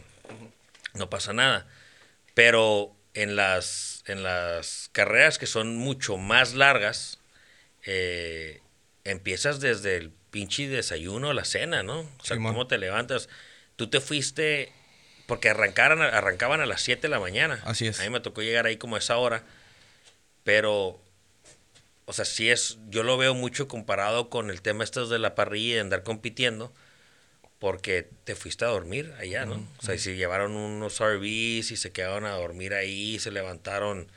No pasa nada. Pero en las, en las carreras que son mucho más largas, eh, empiezas desde el pinche desayuno, la cena, ¿no? O sea. ¿cómo te levantas? Tú te fuiste, porque arrancaran, arrancaban a las 7 de la mañana. Así es. A mí me tocó llegar ahí como a esa hora, pero, o sea, sí es, yo lo veo mucho comparado con el tema estos de la parrilla y de andar compitiendo, porque te fuiste a dormir allá, ¿no? O sea, y si llevaron unos RVs y se quedaron a dormir ahí, se levantaron,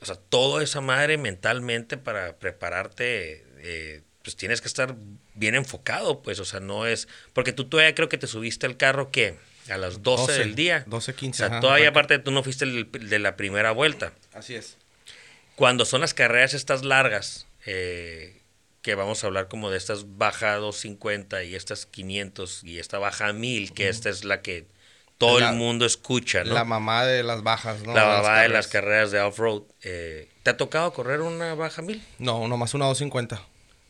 o sea, toda esa madre mentalmente para prepararte, eh, pues tienes que estar bien enfocado, pues, o sea, no es, porque tú todavía creo que te subiste al carro que a las 12, 12, del día. 12, 15, O sea, ajá, todavía aparte tú no fuiste el de la primera vuelta Así es. cuando son las carreras estas largas, eh, que vamos a hablar como de estas baja 250 y estas 500 y esta baja 1000, que esta es la que todo La- el mundo escucha, ¿no? La mamá de las bajas, ¿no? La Las mamá de las carreras. de off-road. Eh, ¿Te ha tocado correr una baja 1000? No, nomás una 250.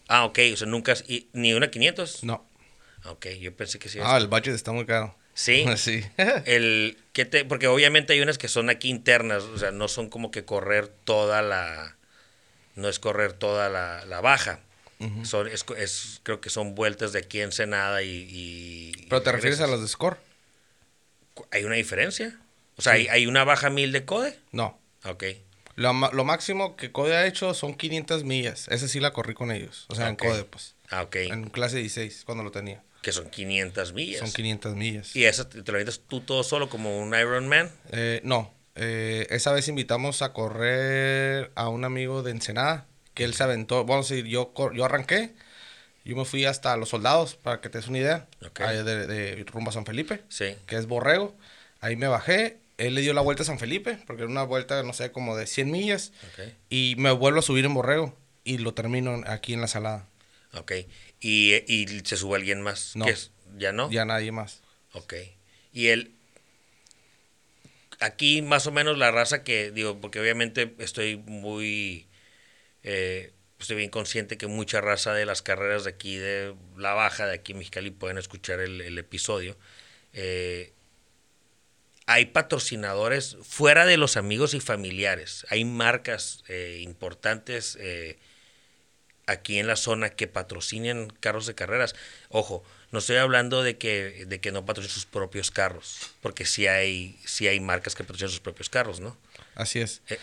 Ah, ok, o sea, nunca, y- ni una 500. No. Ok, yo pensé que sí. Ah, el budget está muy caro. Sí. <laughs> sí. <laughs> El, ¿qué te, porque obviamente hay unas que son aquí internas, o sea, no son como que correr toda la, no es correr toda la, la baja. Son, es, es- creo que son vueltas de aquí a Ensenada y... y- ¿Pero te y refieres a las de score? ¿Hay una diferencia? O sea, ¿hay, hay una baja mil de code? No. Ok. Lo, lo máximo que Code ha hecho son 500 millas. Esa sí la corrí con ellos. O sea, en Code, pues. Ah, ok. En clase 16, cuando lo tenía. Que son 500 millas. Son 500 millas. ¿Y esa te te lo avientas tú todo solo como un Ironman? Eh, no. Eh, esa vez invitamos a correr a un amigo de Ensenada. Que él se aventó. Bueno, sí, yo, yo arranqué. Yo me fui hasta Los Soldados, para que te des una idea. Ok. Ahí de, de rumbo a San Felipe. Sí. que es Borrego. Ahí me bajé. Él le dio la vuelta a San Felipe, porque era una vuelta, no sé, como de 100 millas. Ok. Y me vuelvo a subir en Borrego. Y lo termino aquí en la salada. Ok. ¿Y, y se sube alguien más? No. ¿Ya no? Ya nadie más. Ok. Y el. Aquí más o menos la raza que, digo, porque obviamente estoy muy. Eh, estoy bien consciente que mucha raza de las carreras de aquí, de la baja, de aquí en Mexicali, pueden escuchar el, episodio. Eh, hay patrocinadores fuera de los amigos y familiares. Hay marcas eh, importantes eh, aquí en la zona que patrocinen carros de carreras. Ojo, no estoy hablando de que, de que no patrocinen sus propios carros, porque sí hay, sí hay marcas que patrocinan sus propios carros, ¿no? Así es. Eh,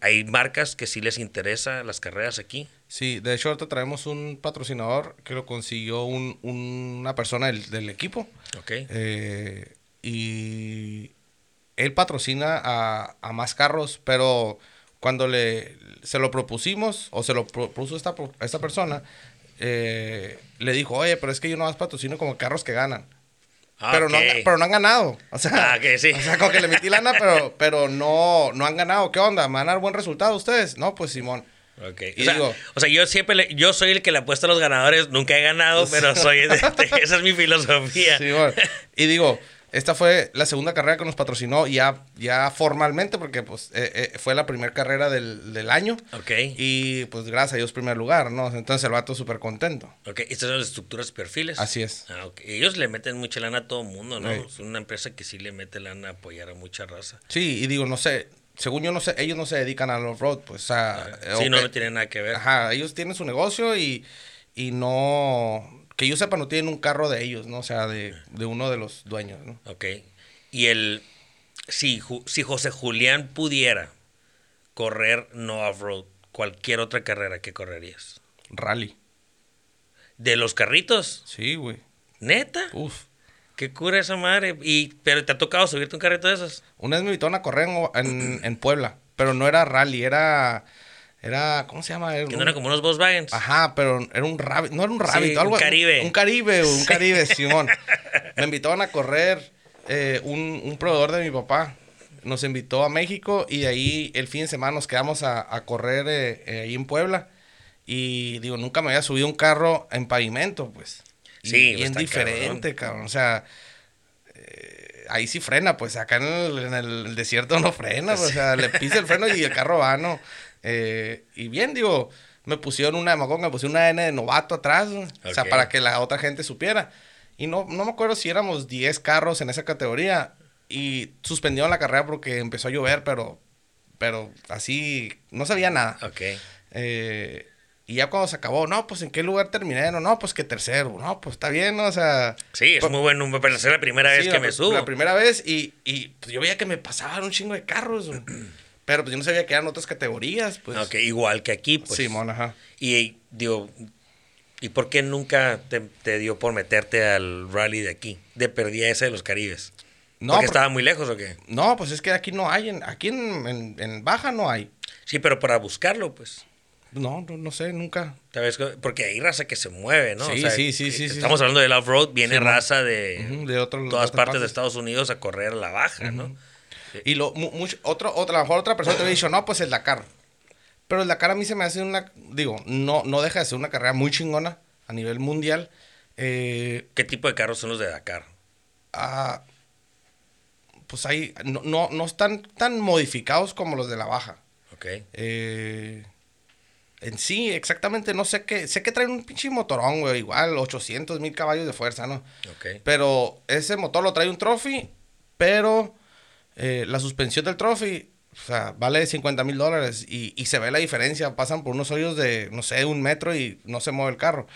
hay marcas que sí les interesa las carreras aquí. Sí, de hecho ahorita traemos un patrocinador que lo consiguió un- una persona del, del equipo. ¿Ok? Eh, y él patrocina a, a más carros, pero cuando le se lo propusimos o se lo propuso esta, esta persona, eh, le dijo, oye, pero es que yo no más patrocino como carros que ganan. Ah, pero, no, han- pero no han ganado. O sea, Ah, ok, sí. o sea, como que le metí lana, pero, pero no, no han ganado. ¿Qué onda? ¿Me van a dar buen resultado ustedes? No, pues Simón. Ok. Y o, sea, digo- o sea, yo siempre le- yo soy el que le apuesta a los ganadores, nunca he ganado, <laughs> pero soy de- de- esa es mi filosofía. Simón. Y digo, esta fue la segunda carrera que nos patrocinó ya, ya formalmente, porque pues eh, eh, fue la primera carrera del, del año. Ok. Y pues gracias a Dios primer lugar, ¿no? Entonces el vato súper contento. Ok, estas son las estructuras y perfiles. Así es. Ah, ok. Ellos le meten mucha lana a todo el mundo, ¿no? Sí. Es una empresa que sí le mete lana a apoyar a mucha raza. Sí, y digo, no sé, según yo no sé, ellos no se dedican al off-road, pues, eh, sí, no, no tiene nada que ver. Ajá, ellos tienen su negocio y, y no... Que yo sepa, no tienen un carro de ellos, ¿no? O sea, de, de uno de los dueños, ¿no? Ok. Y el. Si, Ju- si José Julián pudiera correr no off-road, cualquier otra carrera, ¿qué correrías? Rally. ¿De los carritos? Sí, güey. ¿Neta? Uf. ¿Qué cura esa madre? Y, ¿Pero te ha tocado subirte un carrito de esos? Una vez me invitaron a correr en, en, en Puebla, pero no era rally, era... Era, ¿cómo se llama? Era Que un- no eran como unos Volkswagen. Ajá, pero era un rabbit, no era un rabbit, Sí, algo un Caribe. Un, Caribe, un Caribe, <laughs> Simón. Me invitaban a correr eh, un, un proveedor de mi papá. Nos invitó a México y de ahí el fin de semana nos quedamos a, a correr eh, eh, ahí en Puebla. Y digo, nunca me había subido un carro en pavimento, pues. Y Sí, bien está diferente, cabrón. O sea, ahí sí frena, pues acá en el, en el desierto no frena, pues, o sea, le pisa el freno y el carro va, ¿no? Eh, y bien, digo, me pusieron una, me me pusieron una N de novato atrás, ¿no? o sea, para que la otra gente supiera. Y no, no me acuerdo si éramos 10 carros en esa categoría y suspendieron la carrera porque empezó a llover, pero, pero así, no sabía nada. Ok. Eh, y ya cuando se acabó, no, pues en qué lugar terminé, no, no, pues que tercero, no, pues está bien, ¿no? O sea, Sí, es Pues- muy bueno, me parece la primera vez sí, que la me subo. La primera vez y, y pues, yo veía que me pasaban un chingo de carros. Pero pues yo no sabía que eran otras categorías, pues. Ok, igual que aquí, pues. Ajá. Y digo, ¿y por qué nunca te, te dio por meterte al rally de aquí? De perdida ese de los Caribes. No, ¿Porque por- estaba muy lejos o qué? no, pues es que aquí no hay, en, aquí en, en- en Baja no hay. Sí, pero para buscarlo, pues. No, no, no sé, nunca. Porque hay raza que se mueve, ¿no? Sí, sí, sí, sí, sí, Estamos sí. hablando del off-road, viene Sí, raza de, de otro- todas partes de. Estados Unidos a correr a la baja, ¿no? Y lo, mu- mucho, otro, otra, a lo mejor otra persona te había dicho, no, pues el Dakar. Pero el Dakar a mí se me hace una, digo, no, no deja de ser una carrera muy chingona a nivel mundial. Eh, ¿Qué tipo de carros son los de Dakar? ah, pues ahí no, no, no están tan modificados como los de la baja. Ok. Eh, en sí, exactamente, no sé qué. Sé que traen un pinche motorón, güey. Igual, 800 mil caballos de fuerza, ¿no? Ok. Pero ese motor lo trae un trophy, pero eh, la suspensión del trophy, o sea, vale 50 mil dólares y, y se ve la diferencia. Pasan por unos hoyos de, no sé, un metro y no se mueve el carro.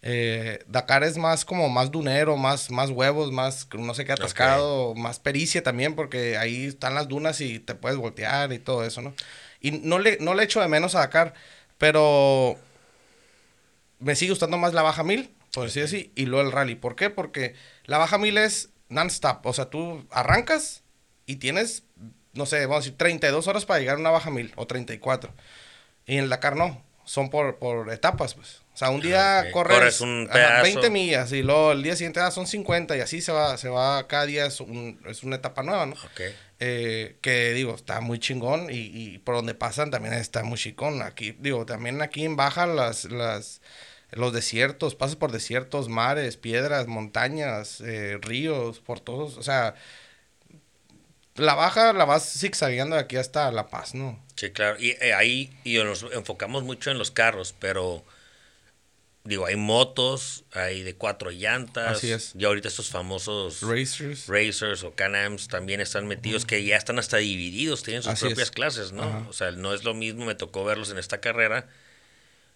Eh, Dakar es más como más dunero, más, más huevos, más no sé qué atascado, más pericia también, porque ahí están las dunas y te puedes voltear y todo eso, ¿no? Y no le, no le echo de menos a Dakar, pero me sigue gustando más la baja mil, por decir así, y luego el rally. ¿Por qué? Porque la baja mil es non-stop, o sea, tú arrancas y tienes, no sé, vamos a decir, 32 horas para llegar a una baja mil o 34. Y en el Dakar no, son por, por etapas, pues. O sea, un día Ah, ok. corres, Corres un ajá, pedazo. 20 millas y luego el día siguiente ah, son 50 y así se va, se va, cada día es, un- es una etapa nueva, ¿no? Ok. Eh, que digo, está muy chingón y, y por donde pasan también está muy chingón. Aquí, digo, también aquí en Baja las, las, los desiertos, pasas por desiertos, mares, piedras, montañas, eh, ríos, por todos, o sea, la Baja la vas zigzagueando de aquí hasta La Paz, ¿no? Sí, claro. Y eh, ahí y nos enfocamos mucho en los carros, pero digo, hay motos, hay de cuatro llantas. Así es. Y ahorita estos famosos Racers. Racers o Can-Ams también están metidos, que ya están hasta divididos, tienen sus Así propias es. clases, ¿no? Ajá. O sea, no es lo mismo, me tocó verlos en esta carrera,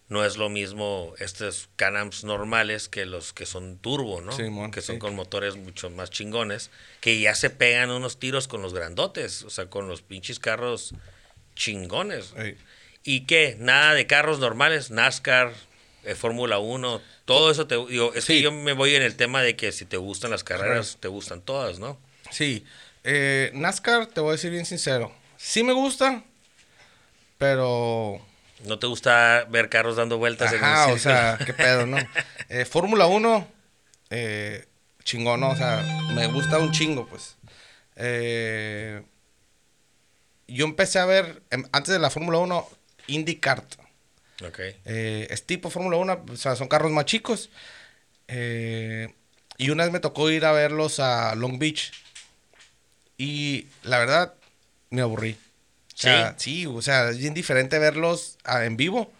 no es lo mismo estos Can-Ams normales que los que son turbo, ¿no? Simón, que son sí. con motores mucho más chingones, que ya se pegan unos tiros con los grandotes, o sea, con los pinches carros chingones. Ey. ¿Y qué? Nada de carros normales, NASCAR, eh, Fórmula 1, todo eso te digo, es que Sí. yo me voy en el tema de que si te gustan las carreras, te gustan todas, ¿no? Sí, eh, NASCAR, te voy a decir bien sincero, sí me gusta, pero No te gusta ver carros dando vueltas Ajá, en el o sea, <laughs> qué pedo, ¿no? Eh, Fórmula 1, eh, chingón, ¿no? O sea, me gusta un chingo, pues. Eh, yo empecé a ver, em, antes de la Fórmula 1, IndyCar. Ok. Es tipo Fórmula 1, o sea, son carros más chicos. Y una vez me tocó ir a verlos a Long Beach. Y la verdad, me aburrí. O sea, sí, o sea, es bien diferente verlos ah, en vivo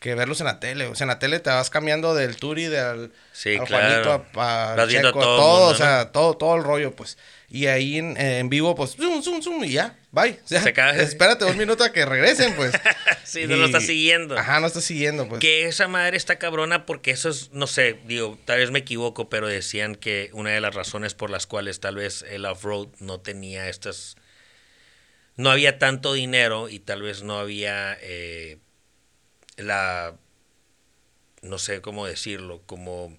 que verlos en la tele. O sea, en la tele te vas cambiando del Turi, del Sí, al claro. Juanito, a, a Checo, a todo todo, mundo, o sea, todo, todo el rollo, pues. Y ahí en, en vivo, pues, zoom, zoom, zoom, y ya, bye. O sea, Se espérate un minuto a que regresen, pues. <laughs> Sí, no lo estás Y- siguiendo. Ajá, no estás siguiendo, pues. Que esa madre está cabrona porque eso es, no sé, digo, tal vez me equivoco, pero decían que una de las razones por las cuales tal vez el off-road no tenía estas... No había tanto dinero y tal vez no había eh, la... No sé cómo decirlo, como...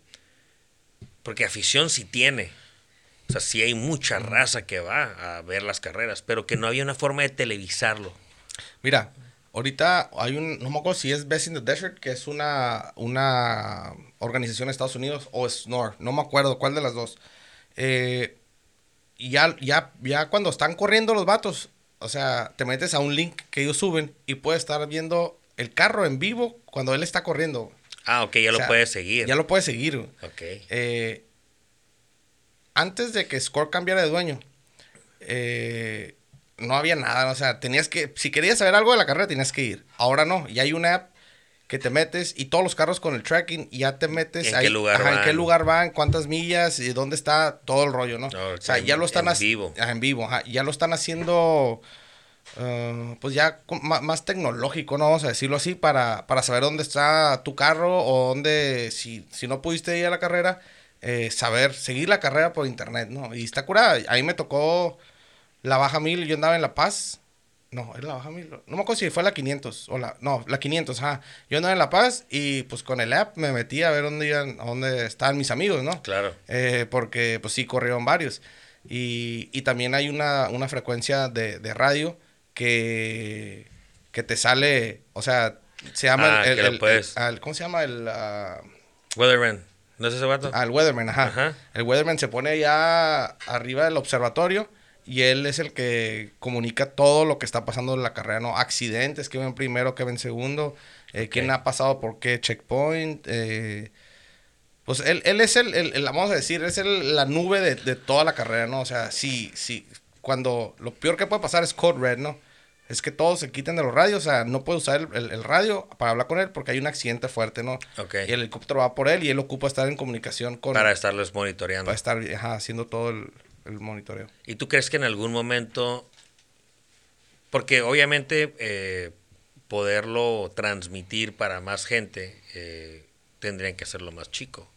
Porque afición sí tiene. O sea, sí hay mucha raza que va a ver las carreras, pero que no había una forma de televisarlo. Mira, ahorita hay un, no me acuerdo si es Best in the Desert, que es una, una organización de Estados Unidos, o SNOR, no me acuerdo cuál de las dos. Eh, ya, ya, ya cuando están corriendo los vatos, o sea, te metes a un link que ellos suben y puedes estar viendo el carro en vivo cuando él está corriendo. Ah, ok, ya O lo puedes seguir. Ya lo puedes seguir. Ok. Eh, antes de que Score cambiara de dueño, eh, no había nada. O sea, tenías que, si querías saber algo de la carrera, tenías que ir. Ahora no, ya hay una app que te metes y todos los carros con el tracking y ya te metes ¿En ahí, qué lugar ajá, en qué van? lugar van, cuántas millas y dónde está todo el rollo, ¿no? O sea, ya lo están en vivo. ajá, en vivo, ajá, ya lo están haciendo ah, pues ya con- más, tecnológico, ¿no? Vamos a decirlo así, para, para saber dónde está tu carro o dónde, si, si no pudiste ir a la carrera, eh, saber, seguir la carrera por internet, ¿no? Y está curada. Ahí me tocó la baja mil, yo andaba en La Paz. No, era la baja mil. No me acuerdo si fue la 500 o la... No, la 500, ajá. Yo andaba en La Paz y pues con el app me metí a ver dónde iban, a dónde estaban mis amigos, ¿no? Claro. Eh, porque pues sí corrieron varios. Y, y también hay una, una frecuencia de, de radio que, que te sale, o sea, se llama Ah, el, el- puedes- el- al- ¿cómo se llama? El, ah, Weatherman. ¿No es ese vato? el weatherman, ajá. Ajá. El weatherman se pone ya arriba del observatorio y él es el que comunica todo lo que está pasando en la carrera, ¿no? Accidentes, que ven primero, que ven segundo, eh, quién ha pasado por qué checkpoint. Eh, pues él, él es el, el, vamos a decir, es el, la nube de, de, toda la carrera, ¿no? O sea, sí, sí, cuando lo peor que puede pasar es Code Red, ¿no? Es que todos se quiten de los radios, o sea, no puede usar el, el, radio para hablar con él porque hay un accidente fuerte, ¿no? Okay. Y el helicóptero va por él y él ocupa estar en comunicación con... Para estarlos monitoreando. Para estar ajá, haciendo todo el, el monitoreo. ¿Y tú crees que en algún momento, porque obviamente eh, poderlo transmitir para más gente, eh, tendrían que hacerlo más chico?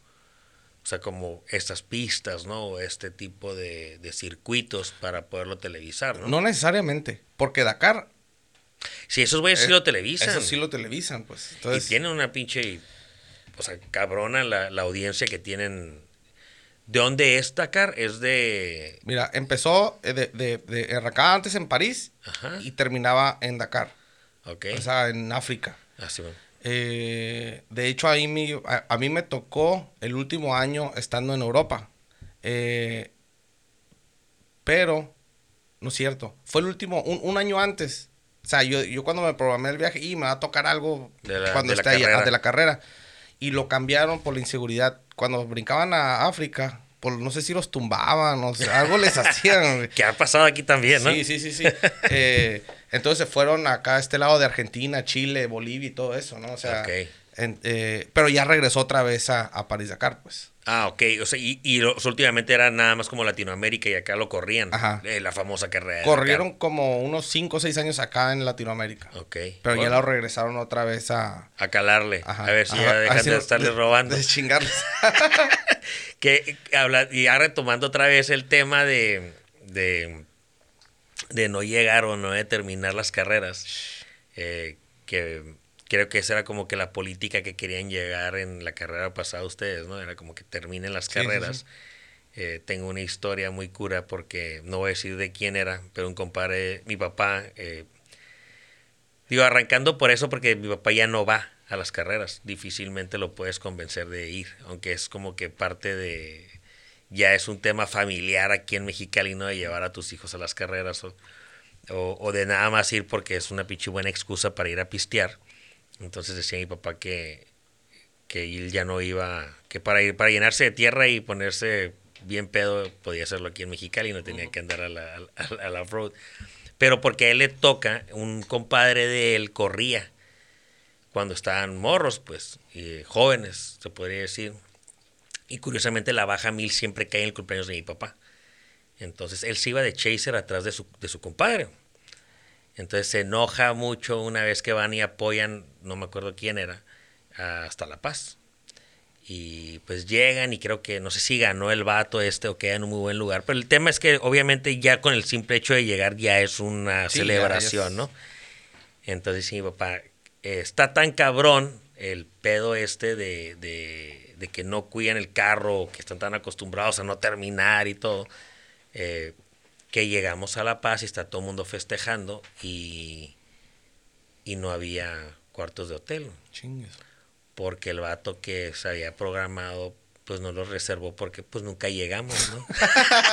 O sea, como estas pistas, ¿no? Este tipo de, de, circuitos para poderlo televisar, ¿no? No necesariamente, porque Dakar... Sí, esos güeyes sí lo televisan. Esos sí lo televisan, pues. Entonces... Y tienen una pinche... O sea, cabrona la, la audiencia que tienen ¿De dónde es Dakar? Es de... Mira, empezó de, de, de arrancaba antes en París Ajá. y terminaba en Dakar. Ok. O sea, en África. Ah, sí, bueno. eh, de hecho, ahí mi, a, a, mí me tocó el último año estando en Europa. Eh, pero, no es cierto, fue el último, un, un, año antes. O sea, yo, yo cuando me programé el viaje, y me va a tocar algo la, cuando esté la ahí, de la carrera. Y lo cambiaron por la inseguridad. Cuando brincaban a África, por, no sé si los tumbaban, o sea, algo les hacían. <laughs> que ha pasado aquí también, ¿no? Sí, sí, sí, sí. eh, entonces se fueron acá a este lado de Argentina, Chile, Bolivia y todo eso, ¿no? O sea, okay. En, eh, pero ya regresó otra vez a, a París Dakar, pues. Ah, ok. O sea, y, y los, últimamente era nada más como Latinoamérica y acá lo corrían. Ajá. Eh, la famosa carrera. Corrieron como unos 5 o 6 años acá en Latinoamérica. Ok. Pero bueno. ya lo regresaron otra vez a... A calarle. Ajá. A ver si Ajá. ya dejan de estarles de- robando. De chingarles. <laughs> que habla, y ya retomando otra vez el tema de, de, de no llegar o no de terminar las carreras, eh, que creo que esa era como que la política que querían llegar en la carrera pasada ustedes, ¿no? Era como que terminen las Sí, sí, carreras. sí. Eh, tengo una historia muy cura porque no voy a decir de quién era, pero un compadre, mi papá, eh, digo, arrancando por eso porque mi papá ya no va a las carreras, difícilmente lo puedes convencer de ir, aunque es como que parte de, ya es un tema familiar aquí en Mexicali, ¿no? De llevar a tus hijos a las carreras o, o, o de nada más ir porque es una pinche buena excusa para ir a pistear. Entonces decía mi papá que, que él ya no iba, que para ir, para llenarse de tierra y ponerse bien pedo, podía hacerlo aquí en Mexicali, no tenía que andar a la, a, a la off-road. Pero porque a él le toca, un compadre de él corría cuando estaban morros, pues, y jóvenes, se podría decir. Y curiosamente la baja mil siempre cae en el cumpleaños de mi papá. Entonces él se iba de chaser atrás de su, de su compadre. Entonces se enoja mucho una vez que van y apoyan, no me acuerdo quién era, hasta La Paz. Y pues llegan y creo que no sé si ganó el vato este o queda en un muy buen lugar. Pero el tema es que obviamente ya con el simple hecho de llegar ya es una Sí, celebración, es- ¿no? Entonces sí, mi papá, eh, está tan cabrón el pedo este de, de, de que no cuidan el carro, que están tan acostumbrados a no terminar y todo, eh, que llegamos a La Paz y está todo el mundo festejando y, y no había cuartos de hotel Chingues. porque el vato que se había programado pues no los reservó porque pues nunca llegamos, ¿no?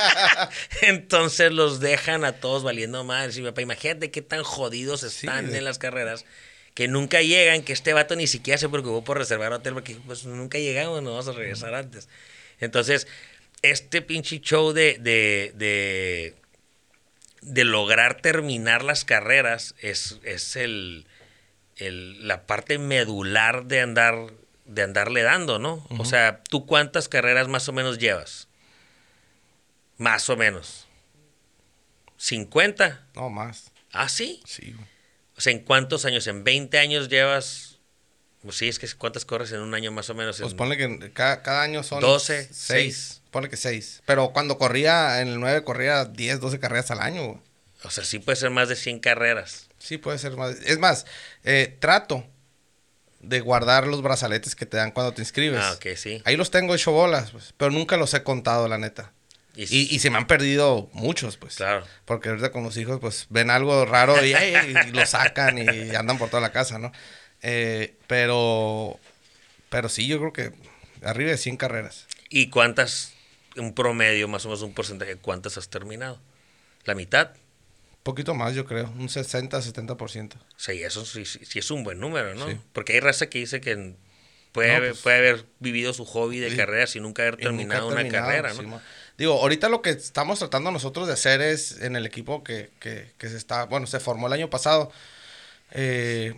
<laughs> Entonces los dejan a todos valiendo. Sí, papá, imagínate qué tan jodidos están en las carreras que nunca llegan, que este vato ni siquiera se preocupó por reservar hotel porque pues nunca llegamos, no vamos a regresar antes. Entonces, este pinche show de, de, de, de lograr terminar las carreras es, es el, el, la parte medular de andar de andarle dando, ¿no? O sea, ¿tú cuántas carreras más o menos llevas? Más o menos. ¿50? No, más. ¿Ah, sí? Sí. O sea, ¿en cuántos años? ¿En 20 años llevas? Pues sí, es que ¿cuántas corres en un año más o menos? Pues ponle que cada, cada, año son... 12, 6. 6 Pone que 6. Pero cuando corría en el 9, corría 10, 12 carreras al año. O sea, sí puede ser más de 100 carreras. Sí, puede ser más. Es más, eh, trato de guardar los brazaletes que te dan cuando te inscribes. Ah, ok, sí. Ahí los tengo hecho bolas, pues, pero nunca los he contado, la neta. Y, y, se me han perdido muchos, pues. Claro. Porque ahorita con los hijos, pues, ven algo raro y, <laughs> lo sacan y andan por toda la casa, ¿no? Eh, pero, pero sí, yo creo que arriba de 100 carreras. ¿Y cuántas un promedio, más o menos un porcentaje, cuántas has terminado? ¿La mitad? Poquito más, yo creo, un 60-70%. Sí, eso sí, sí, sí es un buen número, ¿no? Sí. Porque hay raza que dice que puede, No, pues- puede haber vivido su hobby de carrera sin nunca haber nunca terminado una carrera, ¿no? Digo, ahorita lo que estamos tratando nosotros de hacer es en el equipo que, que, que se está, bueno, se formó el año pasado. eh,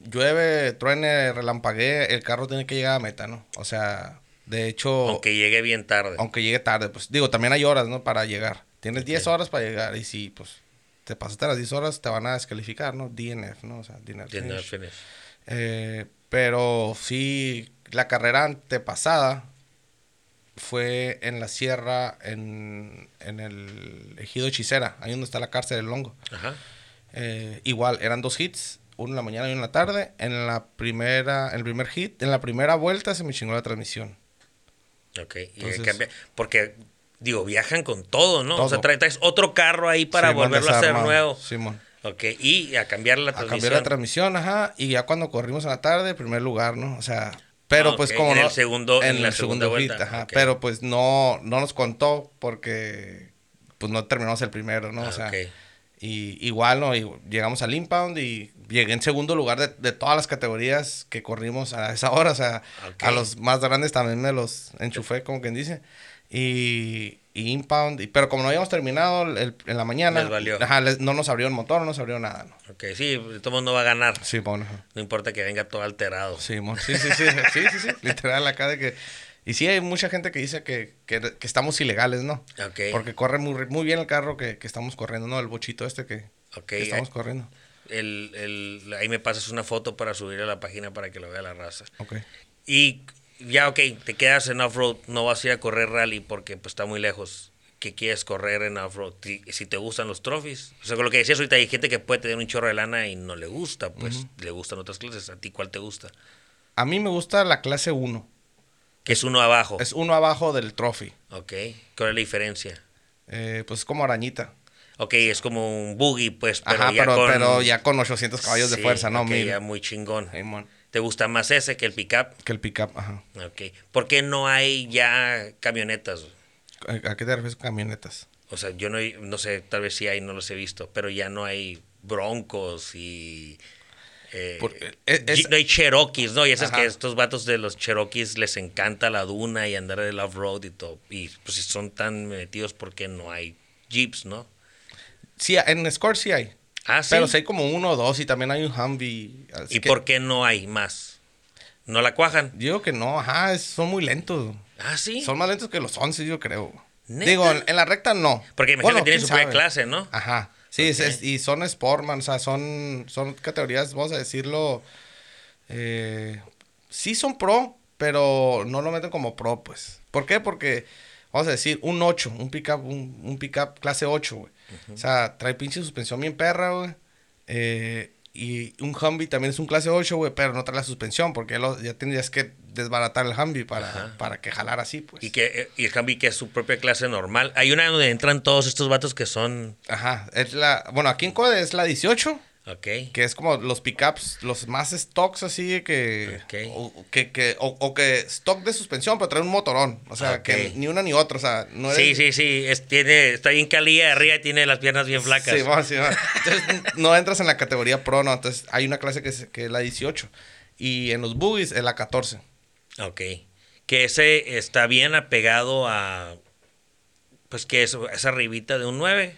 llueve, truene, relampaguee, el carro tiene que llegar a meta, ¿no? O sea, de hecho, Aunque llegue bien tarde. aunque llegue tarde, pues digo, también hay horas, ¿no? Para llegar. Tienes 10 horas para llegar y si, pues, te pasaste las 10 horas, te van a descalificar, ¿no? DNF, ¿no? O sea, DNF. Finish. finish. Eh, pero sí, la carrera antepasada fue en la sierra, en, en el ejido Hechicera, ahí donde está la cárcel del Longo. Ajá. Eh, igual, eran dos hits, uno en la mañana y uno en la tarde. En la primera, en el primer hit, en la primera vuelta se me chingó la transmisión. Ok. Y Entonces- cambia- porque, digo, viajan con todo, ¿no? O sea, traes, traes otro carro ahí para Simón volverlo a hacer nuevo. Simón. Ok. Y a cambiar la A transmisión. cambiar la transmisión, ajá. Y ya cuando corrimos en la tarde, primer lugar, ¿no? O sea, pero Ah, pues como en no. el segundo- en la segunda vuelta, ajá. Pero pues no, no nos contó porque pues no terminamos el primero, ¿no? Ah, o sea, ok. Y igual, ¿no? Y llegamos al impound y llegué en segundo lugar de, de todas las categorías que corrimos a esa hora. O sea, a los más grandes también me los enchufé, como quien dice. Y, y impound, y- pero como no habíamos terminado el- en la mañana, Les valió. ajá, les- no nos abrió el motor, no nos abrió nada, ¿no? Ok, sí, modos no va a ganar. Sí, bueno. No importa que venga todo alterado. Sí, mon. sí, sí, sí, sí, sí, sí, literal acá de que... Y sí, hay mucha gente que dice que, que, que estamos ilegales, ¿no? Porque corre muy, muy bien el carro que, que estamos corriendo, ¿no? El bochito este que, estamos eh, corriendo. el, el- ahí me pasas una foto para subir a la página para que lo vea la raza. Ok. Y ya, ok, te quedas en off-road, no vas a ir a correr rally porque pues, está muy lejos. ¿Qué quieres correr en off-road? Si, si te gustan los trophies. O sea, con lo que decías ahorita, hay gente que puede tener un chorro de lana y no le gusta, pues le gustan otras clases. ¿A ti cuál te gusta? A mí me gusta la clase 1. Que es uno abajo. Es uno abajo del trophy. Ok, ¿cuál es la diferencia? Eh, pues es como arañita. Ok, es como un buggy, pues, pero Ajá, ya pero, con... pero ya con 800 caballos de fuerza, ¿no? ok, Mil. ya muy chingón. Hey. ¿Te gusta más ese que el pickup? Que el pickup, ajá. Ok. ¿Por qué no hay ya camionetas? ¿A a qué te refieres con camionetas? O sea, yo no, no sé, tal vez sí hay, no los he visto, pero ya no hay broncos y... eh, Por- es- es- Jeep- no hay Cherokees, ¿no? Y esas Ajá. que estos vatos de los Cherokees les encanta la duna y andar del off-road y todo. Y pues si son tan metidos, ¿por qué no hay Jeeps, no? Sí, en Escort sí hay. Ah, sí. Pero sí hay como uno o dos y también hay un Humvee. ¿Y que- por qué no hay más? ¿No la cuajan? Yo digo que no, ajá, es- son muy lentos. Ah, sí. Son más lentos que los 11, yo creo. ¿Neta? Digo, en, en la recta no. Porque imagino Bueno, que tienen quién su propia clase, ¿no? Ajá. Sí, es- y son Sportman, o sea, son, son categorías, vamos a decirlo, eh, sí son pro, pero no lo meten como pro, pues. ¿Por qué? Porque, vamos a decir, un 8, un pickup, un, un pickup clase 8, güey. O sea, trae pinche suspensión bien perra, güey. Eh, y un Humvee también es un clase 8, güey, pero no trae la suspensión, porque ya, lo- ya tendrías que desbaratar el Humvee para, Ajá. para que jalara así, pues. Y, que, y el Humvee que es su propia clase normal. Hay una donde entran todos estos vatos que son... Ajá, es la, bueno, aquí en Code es la 18, Ok. que es como los pickups, los más stocks así que, o, que, que o, o que stock de suspensión, pero trae un motorón, o sea, que ni una ni otra, o sea, no Sí, eres- sí, sí. Es, tiene, está bien calía de arriba y tiene las piernas bien flacas. Sí, vamos, sí, vamos. Entonces, no entras en la categoría pro, no, entonces hay una clase que es, que es la 18 y en los buggies es la 14. Ok. Que ese está bien apegado a... Pues que es esa ribita de un 9.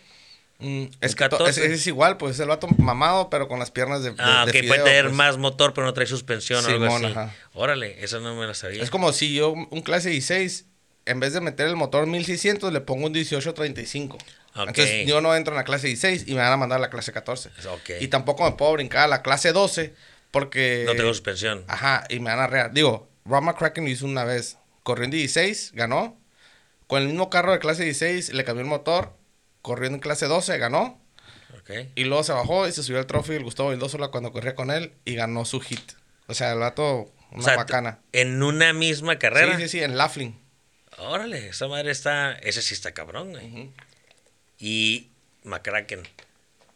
Mm, es, que to- 14. es, es igual, pues es el vato mamado, pero con las piernas de, de- Ah, de ok. fideo, puede tener pues. más motor, pero no trae suspensión o algo Simón, así. ajá. Órale, eso no me lo sabía. Es como si yo, un clase 16, en vez de meter el motor 1600, le pongo un 1835. Ok. Entonces yo no entro en la clase 16 y me van a mandar a la clase 14. Ok. Y tampoco me puedo brincar a la clase 12 porque... No tengo suspensión. Ajá, y me van a rear. Digo, Rob McCracken lo hizo una vez. Corrió en 16, ganó. Con el mismo carro de clase 16 le cambió el motor. Corrió en clase 12, ganó. Y luego se bajó y se subió al trofeo el Gustavo Vildósola cuando corría con él y ganó su hit. O sea, el vato, una O sea, bacana. En una misma carrera. Sí, sí, sí, en Laughlin. Órale, esa madre está. Ese sí está cabrón, güey. Y McCracken.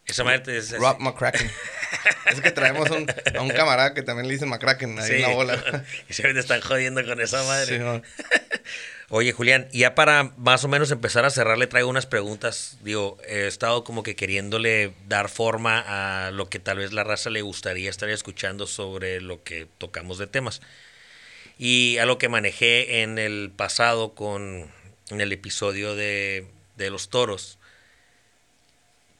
Esa madre es... Rob McCracken. <laughs> es que traemos un, a un camarada que también le dicen McCracken ahí en la bola. <laughs> y se te están jodiendo con esa madre. <laughs> Oye, Julián, ya para más o menos empezar a cerrar, le traigo unas preguntas. Digo, he estado como que queriéndole dar forma a lo que tal vez la raza le gustaría estar escuchando sobre lo que tocamos de temas. Y a lo que manejé en el pasado con en el episodio de, de los toros.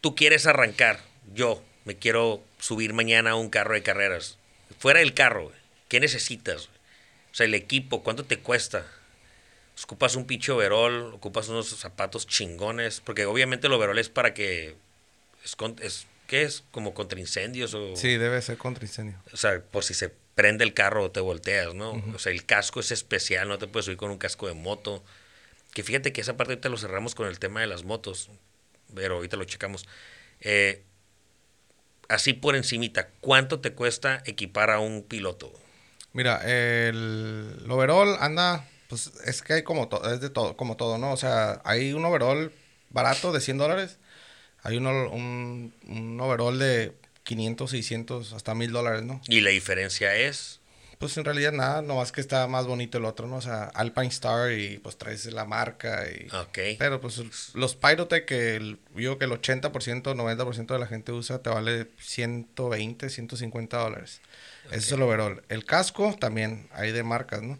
Tú quieres arrancar, yo me quiero subir mañana a un carro de carreras. Fuera del carro, ¿qué necesitas? O sea, el equipo, ¿cuánto te cuesta? ocupas un pinche overall, ocupas unos zapatos chingones, porque obviamente el overall es para que es, es ¿qué es? Como contra incendios o Sí, debe ser contra incendios. O sea, por si se prende el carro o te volteas, ¿no? O sea, el casco es especial, no te puedes subir con un casco de moto. Que fíjate que esa parte ahorita lo cerramos con el tema de las motos, pero ahorita lo checamos. Eh, así por encimita, ¿cuánto te cuesta equipar a un piloto? Mira, el overall anda pues es que hay como todo, es de todo, como todo, ¿no? O sea, hay un overall barato de 100 dólares, hay un, un, un overall de 500, 600, hasta 1000 dólares, ¿no? ¿Y la diferencia es? Pues en realidad nada, nomás que está más bonito el otro, ¿no? O sea, Alpine Star y pues traes la marca y... Ok. Pero pues los Pyrotech, que el, yo que el 80%, 90% de la gente usa, te vale 120, 150 dólares. Ese es el overall. El casco también hay de marcas, ¿no?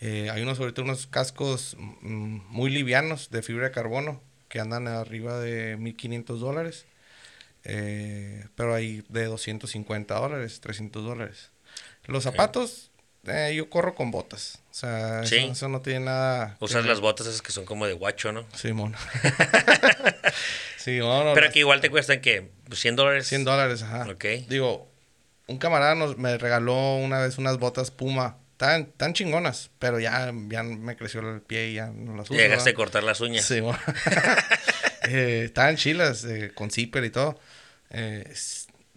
Eh, hay unos, ahorita unos cascos mm, muy livianos de fibra de carbono que andan arriba de 1500 dólares. Eh, pero hay de 250 dólares, 300 dólares. Los zapatos, eh, yo corro con botas. O sea, eso, no tiene nada. Usas las botas esas que son como de guacho, ¿no? Simón. <laughs> sí, Pero que igual te cuestan que 100 dólares. 100 dólares, ajá. Ok. Digo, un camarada nos, me regaló una vez unas botas Puma Tan, tan chingonas, pero ya, ya me creció el pie y ya no las uso. Llegaste a cortar las uñas. Sí, <laughs> eh, estaban chilas, eh, con zipper y todo. Eh,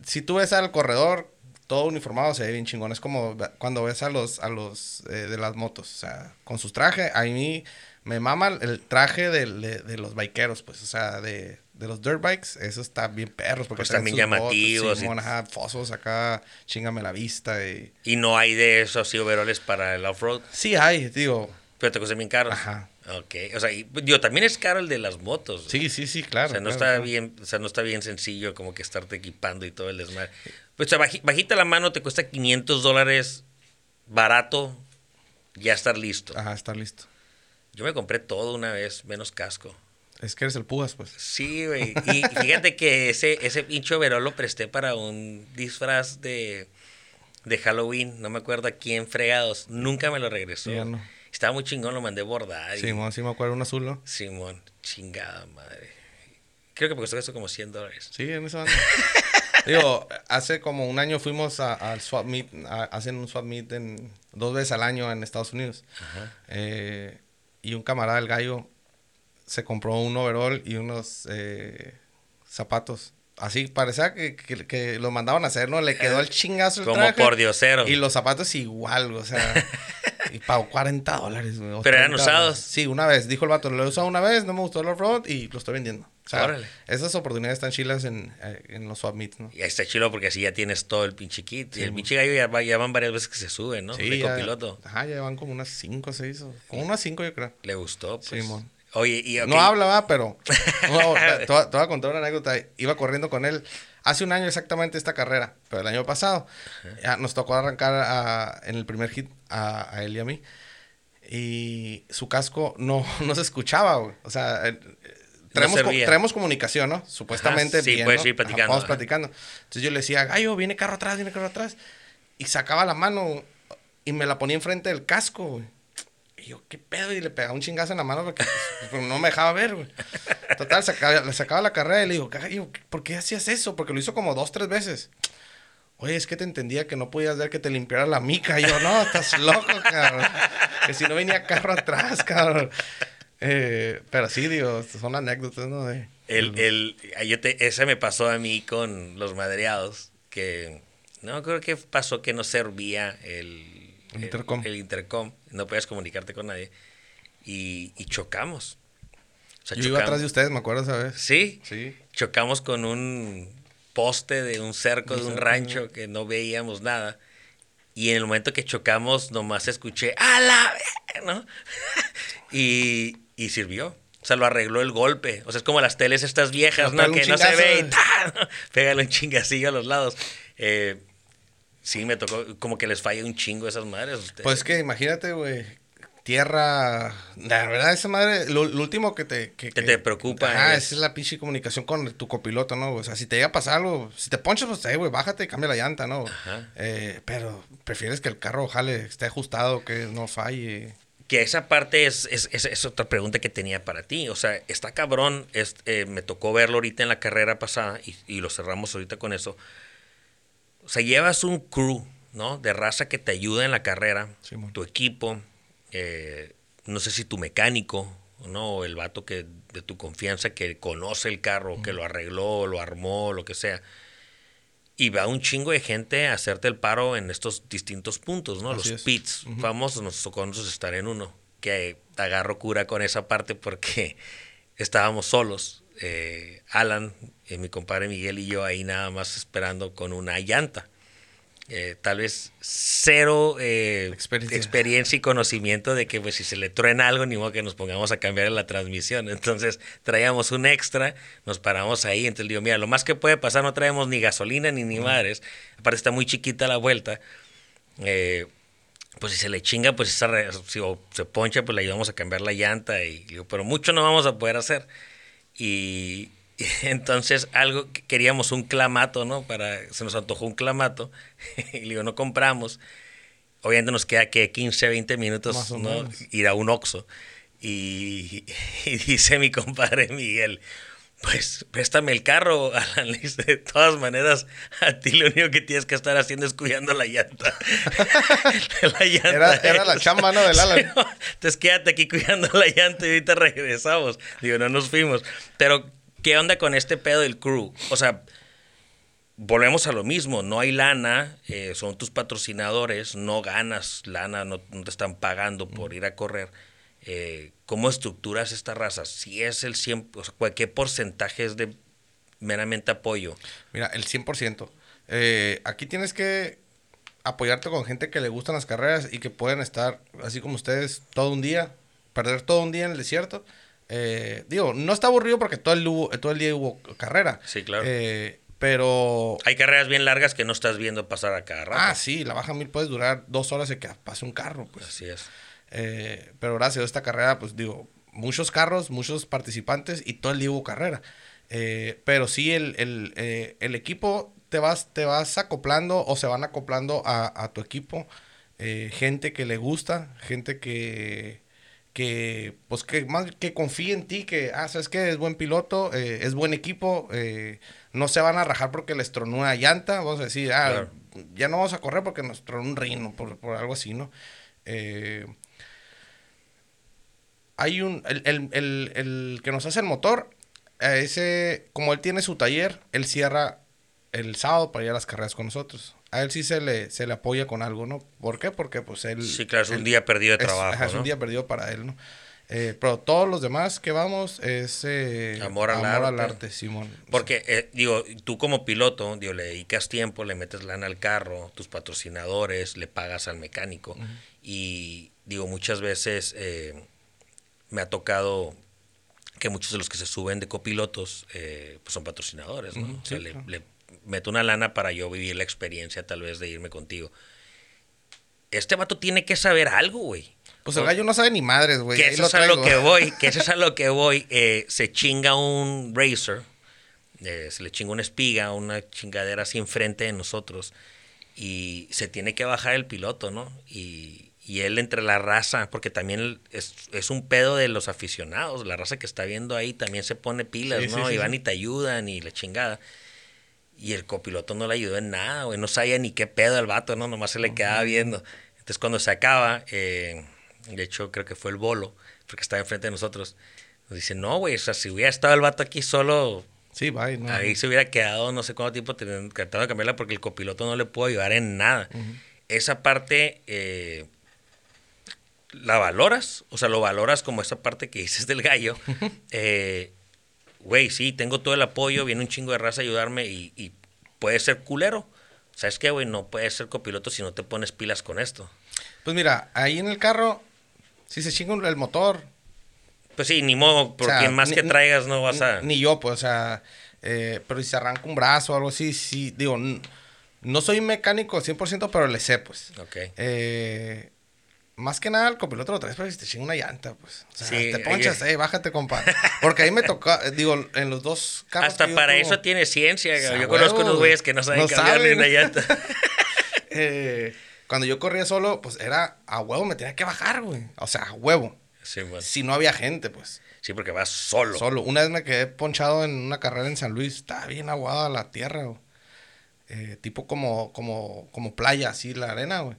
si tú ves al corredor, todo uniformado se ve bien chingón. Es como cuando ves a los, a los de las motos, o sea, con sus trajes. A mí me mama el traje de, de los bikeros, pues, o sea, de, de los dirt bikes, eso está bien perros. Porque pues también llamativos. Sí, y... fosos acá, chingame la vista. Y... y no hay de esos así overoles para el off-road. Sí hay, digo. Pero te cuesta bien caro. Ajá. Ok, o sea, y, digo, también es caro el de las motos. Sí, sí, sí, claro. O sea, no está bien, o sea, no está bien sencillo como que estarte equipando y todo el desmadre. Pues, o sea, bajita la mano te cuesta 500 dólares barato, ya estar listo. Ajá, estar listo. Yo me compré todo una vez, menos casco. Es que eres el Pugas, pues. Sí, güey. Y fíjate que ese, ese pincho verón lo presté para un disfraz de, de Halloween. No me acuerdo a quién fregados. Nunca me lo regresó. Estaba muy chingón, lo mandé bordar. Simón, sí me acuerdo, un azul, ¿no? Simón, chingada madre. Creo que me costó eso como 100 dólares. Sí, en esa banda. <laughs> Digo, hace como un año fuimos al swap meet, hacen un swap meet en, dos veces al año en Estados Unidos. Ajá. Eh, y un camarada del gallo se compró un overall y unos eh, zapatos. Así, parecía que, que, lo mandaban a hacer, ¿no? Le quedó el chingazo el Como por diosero. Y los zapatos igual, o sea... <laughs> y pagó 40 dólares, ¿Pero eran usados? Sí, una vez. Dijo el vato, lo he usado una vez, no me gustó el off-road y lo estoy vendiendo. O sea, esas oportunidades están chilas en, eh, en los swap meets, ¿no? Y está chilo porque así ya tienes todo el pinche kit. y el pinche gallo ya, ya, van varias veces que se sube, ¿no? Sí, de copiloto. Ajá, ya van como unas 5 o 6. Como unas 5 yo creo. Le gustó, pues. Sí, Oye, y No hablaba, pero <laughs> te, voy a contar una anécdota. Iba corriendo con él hace un año exactamente esta carrera, pero el año pasado ya nos tocó arrancar en el primer hit a, él y a mí. Y su casco no, <laughs> no se escuchaba, güey. O sea, eh, traemos, comunicación, ¿no? Supuestamente sí, bien, puedes ir platicando. vamos platicando. Entonces yo le decía, Gallo, viene carro atrás, viene carro atrás. Y sacaba la mano y me la ponía enfrente del casco, güey. Y yo, ¿qué pedo? Y le pegaba un chingazo en la mano porque pues, pues, no me dejaba ver, güey. Total, sacaba, le sacaba la carrera y le digo, ¿por qué hacías eso? Porque lo hizo como dos, tres veces. Oye, es que te entendía que no podías ver que te limpiara la mica. Y yo, no, estás loco, cabrón. Que si no venía carro atrás, cabrón. Eh, pero sí, digo, son anécdotas, ¿no? el, el, yo te, ese me pasó a mí con los madreados, que no creo que pasó que no servía el el intercom. El, intercom. No podías comunicarte con nadie. Y, chocamos. Yo iba atrás de ustedes, me acuerdo, ¿sabes? Sí. Sí. Chocamos con un poste de un cerco de un rancho que no veíamos nada. Y en el momento que chocamos, nomás escuché, ¡a la ¿no? <laughs> y, y sirvió. O sea, lo arregló el golpe. O sea, es como las teles estas viejas, ¿no? Que no se ve y ¡tá! <laughs> Pégale un chingacillo a los lados. Eh, sí, me tocó, como que les falla un chingo esas madres. Pues que imagínate, güey, tierra. La verdad, esa madre, lo, último que te. Que, te preocupa. Ah, esa es la pinche comunicación con tu copiloto, ¿no? O sea, si te llega a pasar algo, si te ponchas, pues, eh, güey, bájate y cambia la llanta, ¿no? Ajá. Eh, pero prefieres que el carro, jale, esté ajustado, que no falle. Que esa parte es, es, es, otra pregunta que tenía para ti. O sea, está cabrón. Es, eh, me tocó verlo ahorita en la carrera pasada y, y lo cerramos ahorita con eso. O sea, llevas un crew, ¿no? De raza que te ayuda en la carrera, tu equipo, eh, no sé si tu mecánico, ¿no? O el vato que, de tu confianza que conoce el carro, que lo arregló, lo armó, lo que sea. Y va un chingo de gente a hacerte el paro en estos distintos puntos, ¿no? Los pits famosos, nos tocó nosotros estar en uno, que agarro cura con esa parte porque <laughs> estábamos solos. Eh, Alan, eh, mi compadre Miguel y yo ahí nada más esperando con una llanta. Eh, tal vez cero experiencia. y conocimiento de que pues si se le truena algo ni modo que nos pongamos a cambiar la transmisión. Entonces traíamos un extra, nos paramos ahí, entonces digo, mira, lo más que puede pasar no traemos ni gasolina ni ni madres, aparte está muy chiquita la vuelta. pues si se le chinga, pues si se poncha, pues le ayudamos a cambiar la llanta y digo, pero mucho no vamos a poder hacer. Y, <laughs> entonces algo queríamos un clamato, ¿no? Para se nos antojó un clamato <laughs> y le digo, no compramos. Obviamente nos queda que 15, 20 minutos ¿no? ir a un Oxxo. Y, <laughs> y, dice mi compadre Miguel, pues préstame el carro, Alan. De todas maneras, a ti lo único que tienes que estar haciendo es cuidando la llanta. la llanta era, la chamba, ¿no? Del Alan. entonces quédate aquí cuidando la llanta y ahorita regresamos. Digo, no nos fuimos. Pero, ¿qué onda con este pedo del crew? O sea, volvemos a lo mismo. No hay lana, eh, son tus patrocinadores, no ganas lana, no, te están pagando por ir a correr. Eh, cómo estructuras esta raza, si es el 100, o sea, ¿qué porcentaje es de meramente apoyo? Mira, el 100%. Eh, aquí tienes que apoyarte con gente que le gustan las carreras y que pueden estar, así como ustedes, todo un día, perder todo un día en el desierto. Eh, digo, no está aburrido porque todo el, todo el día hubo carrera. Sí, claro. Eh, pero... Hay carreras bien largas que no estás viendo pasar a cada rato. Ah, sí, la baja mil puedes durar dos horas de que pase un carro. Pues. Así es. Eh, pero gracias a esta carrera, pues digo, muchos carros, muchos participantes y todo el día hubo carrera. Eh, pero sí, el, el, el, equipo te vas, te vas acoplando o se van acoplando a, a tu equipo. gente que le gusta, gente que, que pues que más que confíe en ti, que, ah, sabes que es buen piloto, es buen equipo, no se van a rajar porque les tronó una llanta, vamos a decir, ah, ya no vamos a correr porque nos tronó un reino, por, por algo así, ¿no? Eh, hay un, el, que nos hace el motor, ese, como él tiene su taller, él cierra el sábado para ir a las carreras con nosotros. A él sí se le, se le apoya con algo, ¿no? ¿Por qué? Porque pues él... Sí, claro, es un día perdido de trabajo. Es, un día perdido para él, ¿no? Eh, pero todos los demás que vamos es eh, amor, al, arte. Simón. Porque, eh, digo, tú como piloto, digo, le dedicas tiempo, le metes lana al carro, tus patrocinadores, le pagas al mecánico. Y, digo, muchas veces me ha tocado que muchos de los que se suben de copilotos pues son patrocinadores, ¿no? o sea, le, meto una lana para yo vivir la experiencia tal vez de irme contigo. Este vato tiene que saber algo, güey. Pues el gallo no sabe ni madres, güey. Que eso es a lo que <laughs> voy, que eso es a lo que voy. Eh, se chinga un racer, eh, se le chinga una espiga, una chingadera así enfrente de nosotros y se tiene que bajar el piloto, ¿no? Y, y él entre la raza, porque también es, es, un pedo de los aficionados, la raza que está viendo ahí también se pone pilas, ¿no? y van y te ayudan y la chingada. Y el copiloto no le ayudó en nada, güey, no sabía ni qué pedo el vato, ¿no? Nomás se le quedaba viendo. Entonces cuando se acaba, eh, de hecho creo que fue el bolo, porque estaba enfrente de nosotros, nos dice, no, güey, o sea, si hubiera estado el vato aquí solo... Sí, bye, no, ahí se hubiera quedado no sé cuánto tiempo tratando de cambiarla porque el copiloto no le pudo ayudar en nada. Esa parte... Eh, la valoras, o sea, lo valoras como esa parte que dices del gallo. <laughs> Eh, güey, sí, tengo todo el apoyo, viene un chingo de raza a ayudarme y, puede ser culero. ¿Sabes qué, güey? No puedes ser copiloto si no te pones pilas con esto. Pues mira, ahí en el carro, si se chinga el motor. Pues sí, ni modo, porque más que traigas no vas a. Ni yo, pues, o sea, eh, pero si se arranca un brazo o algo así, sí, digo, no soy mecánico 100%, pero le sé, pues. Ok. Eh, más que nada el copiloto lo traes para que te chingue una llanta, pues. O sea, te ponchas, eh, bájate, compa. Porque ahí me tocó, eh, digo, en los dos carros. Hasta para eso tiene ciencia, Yo conozco unos güeyes que no saben no cambiarle una llanta. <laughs> <laughs> eh, cuando yo corría solo, pues era a huevo, me tenía que bajar, güey. O sea, a huevo. Sí, bueno. Si no había gente, pues. Sí, porque vas solo. Solo. Una vez me quedé ponchado en una carrera en San Luis. Estaba bien aguada la tierra, güey. Eh, tipo como, como, como playa, así la arena, güey.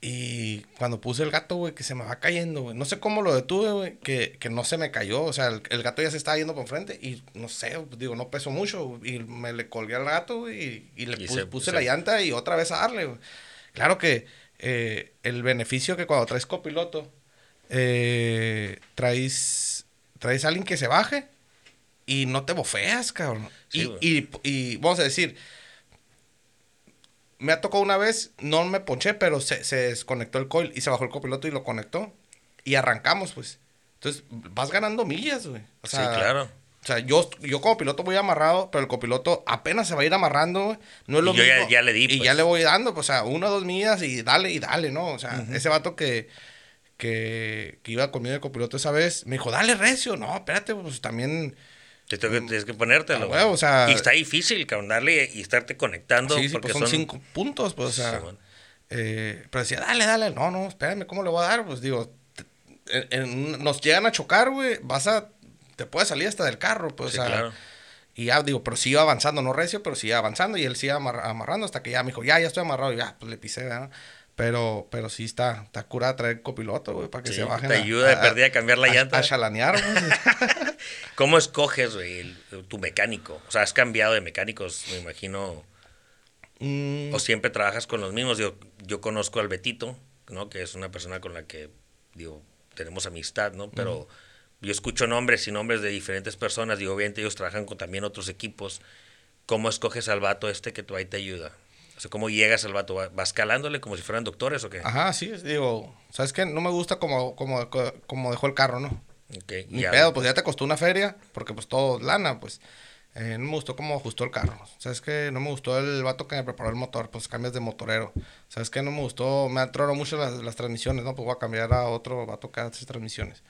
Y cuando puse el gato, güey, que se me va cayendo, güey. No sé cómo lo detuve, güey, que, que, no se me cayó. O sea, el, gato ya se estaba yendo por frente y no sé, digo, no pesó mucho. Y me le colgué al gato, güey, y, le puse, la llanta y otra vez a darle, güey. Claro que eh, el beneficio que cuando traes copiloto, eh, traes, traes a alguien que se baje y no te bofeas, cabrón. y, y, y vamos a decir, me ha tocado una vez, no me ponché, pero se, se, desconectó el coil y se bajó el copiloto y lo conectó. Y arrancamos, pues. Entonces, vas ganando millas, güey. sí, claro. O sea, yo, yo como piloto voy amarrado, pero el copiloto apenas se va a ir amarrando, güey. No es lo y yo Ya, le di. Y ya pues. le voy dando, pues, o sea, una o dos millas y dale y dale, ¿no? O sea, ese vato que, que, que iba conmigo de copiloto esa vez, me dijo, dale recio. No, espérate, pues también tienes que ponértelo. o sea, y está difícil, cabrón, darle y estarte conectando. Sí, porque pues son, cinco puntos, pues, o sea. eh, pero decía, dale, dale. No, no, espérame, ¿cómo le voy a dar? Pues digo, nos llegan a chocar, güey, vas a. Te puedes salir hasta del carro, pues, o sea. Claro. Y ya digo, pero sigo avanzando, no recio, pero sigue avanzando. Y él sigue amarrando hasta que ya me dijo, ya, ya estoy amarrado. Y ya, pues le pisé, ¿verdad? Pero, pero sí está, está curada traer copiloto, güey, para que se bajen. Te ayuda de perdida a cambiar la llanta. A chalanear, güey. <laughs> ¿Cómo escoges, güey, tu mecánico? O sea, has cambiado de mecánicos, me imagino. Mm. O siempre trabajas con los mismos. Yo, yo conozco al Betito, ¿no? Que es una persona con la que, digo, tenemos amistad, ¿no? Pero yo escucho nombres y nombres de diferentes personas y obviamente ellos trabajan con también otros equipos. ¿Cómo escoges al vato este que tú ahí te ayuda? O sea, ¿cómo llegas al vato? ¿Vas calándole como si fueran doctores o qué? Ajá, sí, digo, ¿sabes qué? No me gusta como, como, como dejó el carro, ¿no? Ok. Ni pedo, pues ya te costó una feria, porque pues todo lana, pues. Eh, no me gustó cómo ajustó el carro. ¿Sabes qué? No me gustó el vato que me preparó el motor, pues cambias de motorero. ¿Sabes qué? No me gustó, me atrono mucho las, las, transmisiones, ¿no? Pues voy a cambiar a otro vato que hace transmisiones.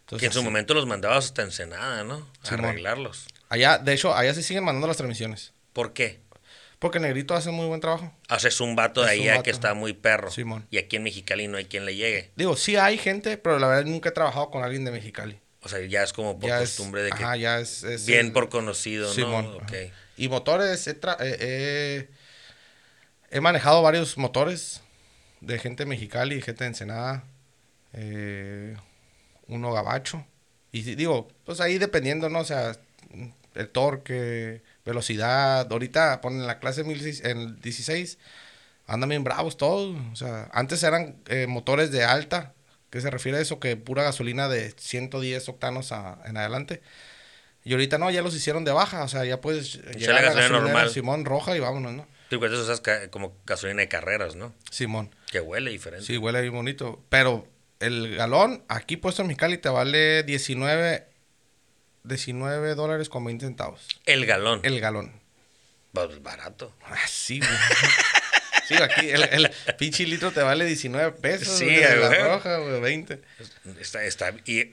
Entonces, que en su momento los mandabas hasta Ensenada, ¿no? A arreglarlos. Allá, de hecho, allá se siguen mandando las transmisiones. ¿Por qué? Porque Negrito hace muy buen trabajo. Haces un vato de ahí que está muy perro. Simón. Y aquí en Mexicali no hay quien le llegue. Digo, sí hay gente, pero la verdad nunca he trabajado con alguien de Mexicali. O sea, ya es como por costumbre de que. Ajá, ya es. bien por conocido, Simón, ¿no? Y motores, he, he, manejado varios motores de gente de Mexicali, gente de Ensenada, eh, uno gabacho. Y digo, pues ahí dependiendo, ¿no? O sea, el torque velocidad. Ahorita ponen la clase en 16, andan bien bravos todos. O sea, antes eran eh, motores de alta, que se refiere a eso, que pura gasolina de 110 octanos en adelante. Y ahorita no, ya los hicieron de baja, o sea, ya puedes llegar a la gasolina normal. Simón roja y vámonos, ¿no? Sí, pues eso es como gasolina de carreras, ¿no? Simón. Que huele diferente. Sí, huele bien bonito. Pero el galón, aquí puesto en mi cali, te vale 19 19 dólares con 20 centavos. El galón. El galón. Pues barato. Ah, sí, güey. <laughs> Sí, aquí el, el, pinche litro te vale 19 pesos. Sí, güey. La roja, güey, 20. Está, está, y,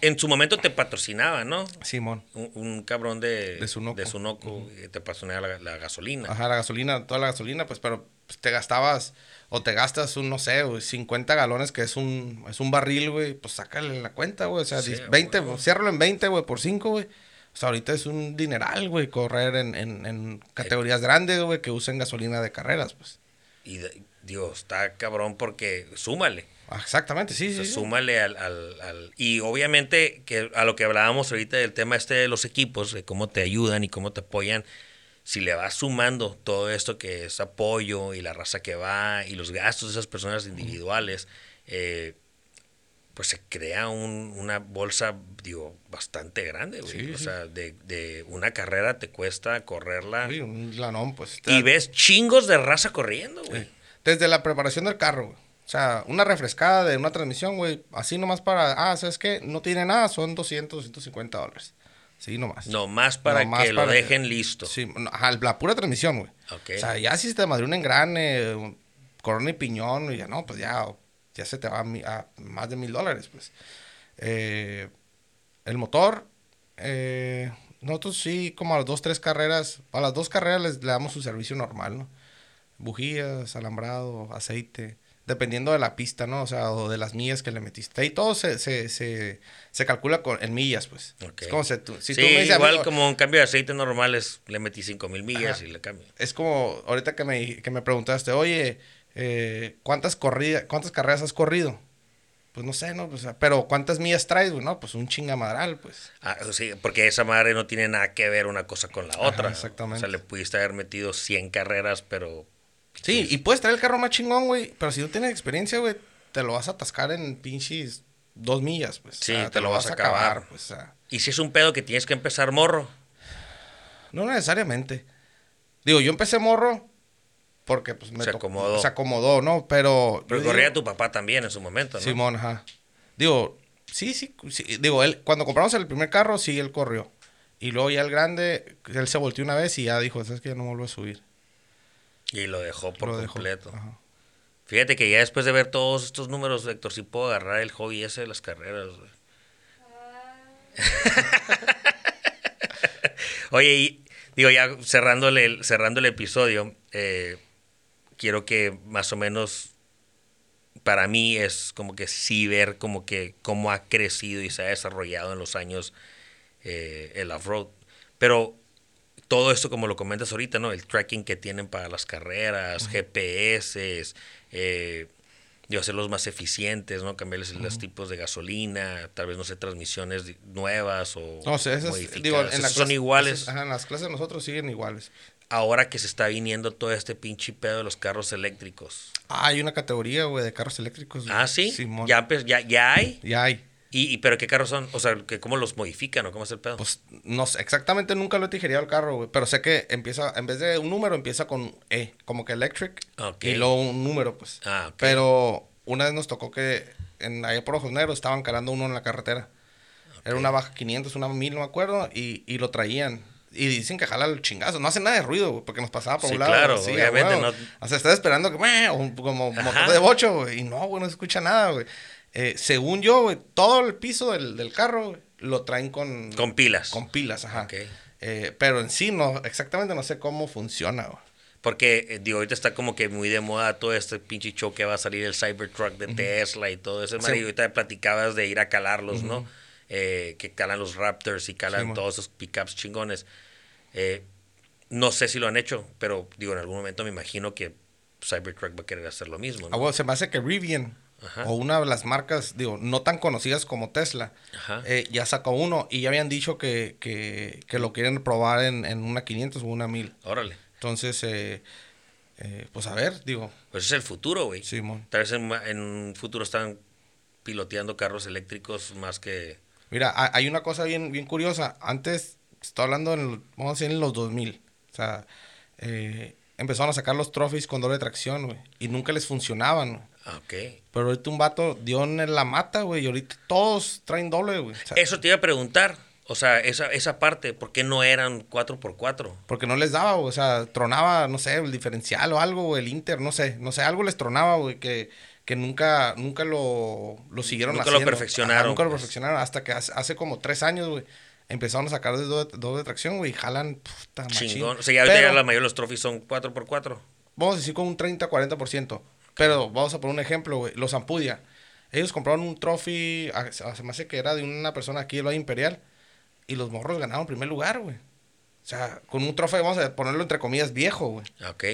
en su momento te patrocinaba, ¿no? Simón. Un, cabrón de, de Sunoco, de Sunoco te patrocinaba la, la, gasolina. Ajá, la gasolina, toda la gasolina, pues, pero pues, te gastabas o te gastas un, no sé, 50 galones, que es un, es un barril, güey, pues sácale la cuenta, güey. O sea, 20, ciérralo en 20, güey, por 5, güey. O sea, ahorita es un dineral, güey, correr en, en, en categorías grandes, güey, que usen gasolina de carreras, pues. Y, Dios, está cabrón porque súmale. Ah, exactamente, sí, sí, Súmale al, al, al, Y obviamente, que a lo que hablábamos ahorita del tema este de los equipos, de cómo te ayudan y cómo te apoyan, si le vas sumando todo esto que es apoyo y la raza que va y los gastos de esas personas individuales, eh, pues se crea un- una bolsa, digo, bastante grande, güey. Sí, o sí. sea, de, de una carrera te cuesta correrla. Sí, un lanón, pues. Y ves chingos de raza corriendo, güey. Desde la preparación del carro, güey. O sea, una refrescada de una transmisión, güey. Así nomás para. Ah, ¿sabes qué? No tiene nada, son 200, 250 dólares. Sí, nomás. Nomás para Nomás que lo que- dejen listo. Sí, ajá, la pura transmisión, güey. Ok. O sea, ya si se te madrió un engrane, corona y piñón, y ya no, pues ya, ya se te va a, más de mil dólares, pues. Eh, el motor, eh, nosotros sí, como a las dos, tres carreras, a las dos carreras les, le damos su servicio normal, ¿no? Bujías, alambrado, aceite, dependiendo de la pista, ¿no? O sea, o de las millas que le metiste. Y todo se, se, se, se calcula con, en millas, pues. Es como si tú, si sí, tú me dices, igual amigo, como un cambio de aceite normal es, le metí 5000 millas Ajá. y le cambio. es como ahorita que me, que me preguntaste, oye, eh, ¿cuántas, ¿cuántas carreras has corrido? Pues no sé, ¿no? Pues, pero ¿cuántas millas traes, güey? No, pues un chingamadral, pues. Ah, sí, porque esa madre no tiene nada que ver una cosa con la Ajá, otra. exactamente. O sea, le pudiste haber metido 100 carreras, pero... Sí, y puedes traer el carro más chingón, güey, pero si no tienes experiencia, güey, te lo vas a atascar en pinches dos millas, pues. Sí, te lo vas a acabar. pues. o sea, Y si es un pedo que tienes que empezar morro. no necesariamente. Digo, yo empecé morro porque, pues, me Se tocó- acomodó. Se acomodó, ¿no? Pero... Pero corría digo- tu papá también en su momento, ¿no? Simón, ajá. Digo, sí, sí, sí, Digo, él, cuando compramos el primer carro, sí, él corrió. Y luego ya el grande, él se volteó una vez y ya dijo, ¿sabes que Ya no vuelvo a subir. Y lo dejó por Lo dejó. completo. Ajá. Fíjate que ya después de ver todos estos números, Héctor, sí puedo agarrar el hobby ese de las carreras, güey. <laughs> Oye, y digo, ya cerrándole el, cerrando el episodio, eh, quiero que más o menos para mí es como que sí ver como que cómo ha crecido y se ha desarrollado en los años eh, el off-road. Pero todo esto, como lo comentas ahorita, ¿no? El tracking que tienen para las carreras, GPS, eh, digo, hacerlos más eficientes, ¿no? Cambiarles los tipos de gasolina, tal vez, no sé, transmisiones nuevas o No sé, esas, modificadas. digo, en la son clase- iguales. esas- ajá, en las clases nosotros siguen iguales. Ahora que se está viniendo todo este pinche pedo de los carros eléctricos. Ah, hay una categoría, güey, de carros eléctricos. Ah, sí. Simón. Ya, empe- ya, ya hay. Ya hay. ¿Y, y pero qué carros son? O sea, ¿cómo los modifican o cómo es el pedo? Pues no sé, exactamente nunca lo he tijereado el carro, güey. Pero sé que empieza, en vez de un número, empieza con E, como que electric. Y luego un número, pues. Ah, ok. Pero una vez nos tocó que en allá por Ojos Negros estaban calando uno en la carretera. Era una baja 500, una 1000, no me acuerdo, y, y lo traían. Y dicen que jala el chingazo. No hace nada de ruido, güey, porque nos pasaba por Sí, un lado. claro, así, a obviamente, no- O sea, estaba esperando que, un- como Ajá. motor de bocho, güey. Y no, güey, no se escucha nada, güey. Eh, según yo, güey, todo el piso del, del carro güey, lo traen con, Con pilas. con pilas, ajá. Ok. Eh, pero en sí, no, exactamente no sé cómo funciona, güey. Porque, eh, digo, ahorita está como que muy de moda todo este pinche show que va a salir el Cybertruck de Tesla y todo eso. Sí. Mario, ahorita platicabas de ir a calarlos, ¿no? Eh, que calan los Raptors y calan Sí, todos esos pickups chingones. Eh, no sé si lo han hecho, pero digo, en algún momento me imagino que Cybertruck va a querer hacer lo mismo, Ah, ¿no? güey, se me hace que Rivian, Ajá. o una de las marcas, digo, no tan conocidas como Tesla, eh, ya sacó uno y ya habían dicho que, que, que lo quieren probar en, en una 500 o una 1000. Órale. Entonces, eh, eh, pues a ver, digo, Pues es el futuro, güey. Simón. Tal vez en, en un futuro están piloteando carros eléctricos más que... Mira, ha- hay una cosa bien, bien curiosa. Antes, estoy hablando en, vamos a decir, en los 2000. O sea, eh, empezaron a sacar los trophies con doble tracción, güey. Y nunca les funcionaban, güey. Ah, Ok. Pero ahorita un vato dio en la mata, güey. Y ahorita todos traen doble, güey. O sea, Eso te iba a preguntar. O sea, esa, esa parte, ¿por qué no eran 4x4? Porque no les daba, güey. O sea, tronaba, no sé, el diferencial o algo, güey. El Inter, no sé. No sé, algo les tronaba, güey. Que, que nunca, nunca lo, lo siguieron Nunca lo perfeccionaron, Ajá, nunca lo pues. perfeccionaron. Hasta que hace, hace como tres años, güey. Empezaron a sacar de doble, tracción, güey. Y jalan, puta, machín. Chingón. O sea, ya ahorita Pero- ya la mayoría de los trophies son 4x4. vamos a decir con un 30-40%. Pero vamos a poner un ejemplo, güey. Los Ampudia. Ellos compraron un trophy, ah, se me hace que era de una persona aquí del Valle Imperial. Y los morros ganaron primer lugar, güey. O sea, con un trofeo, vamos a ponerlo entre comillas, viejo, güey. Ok.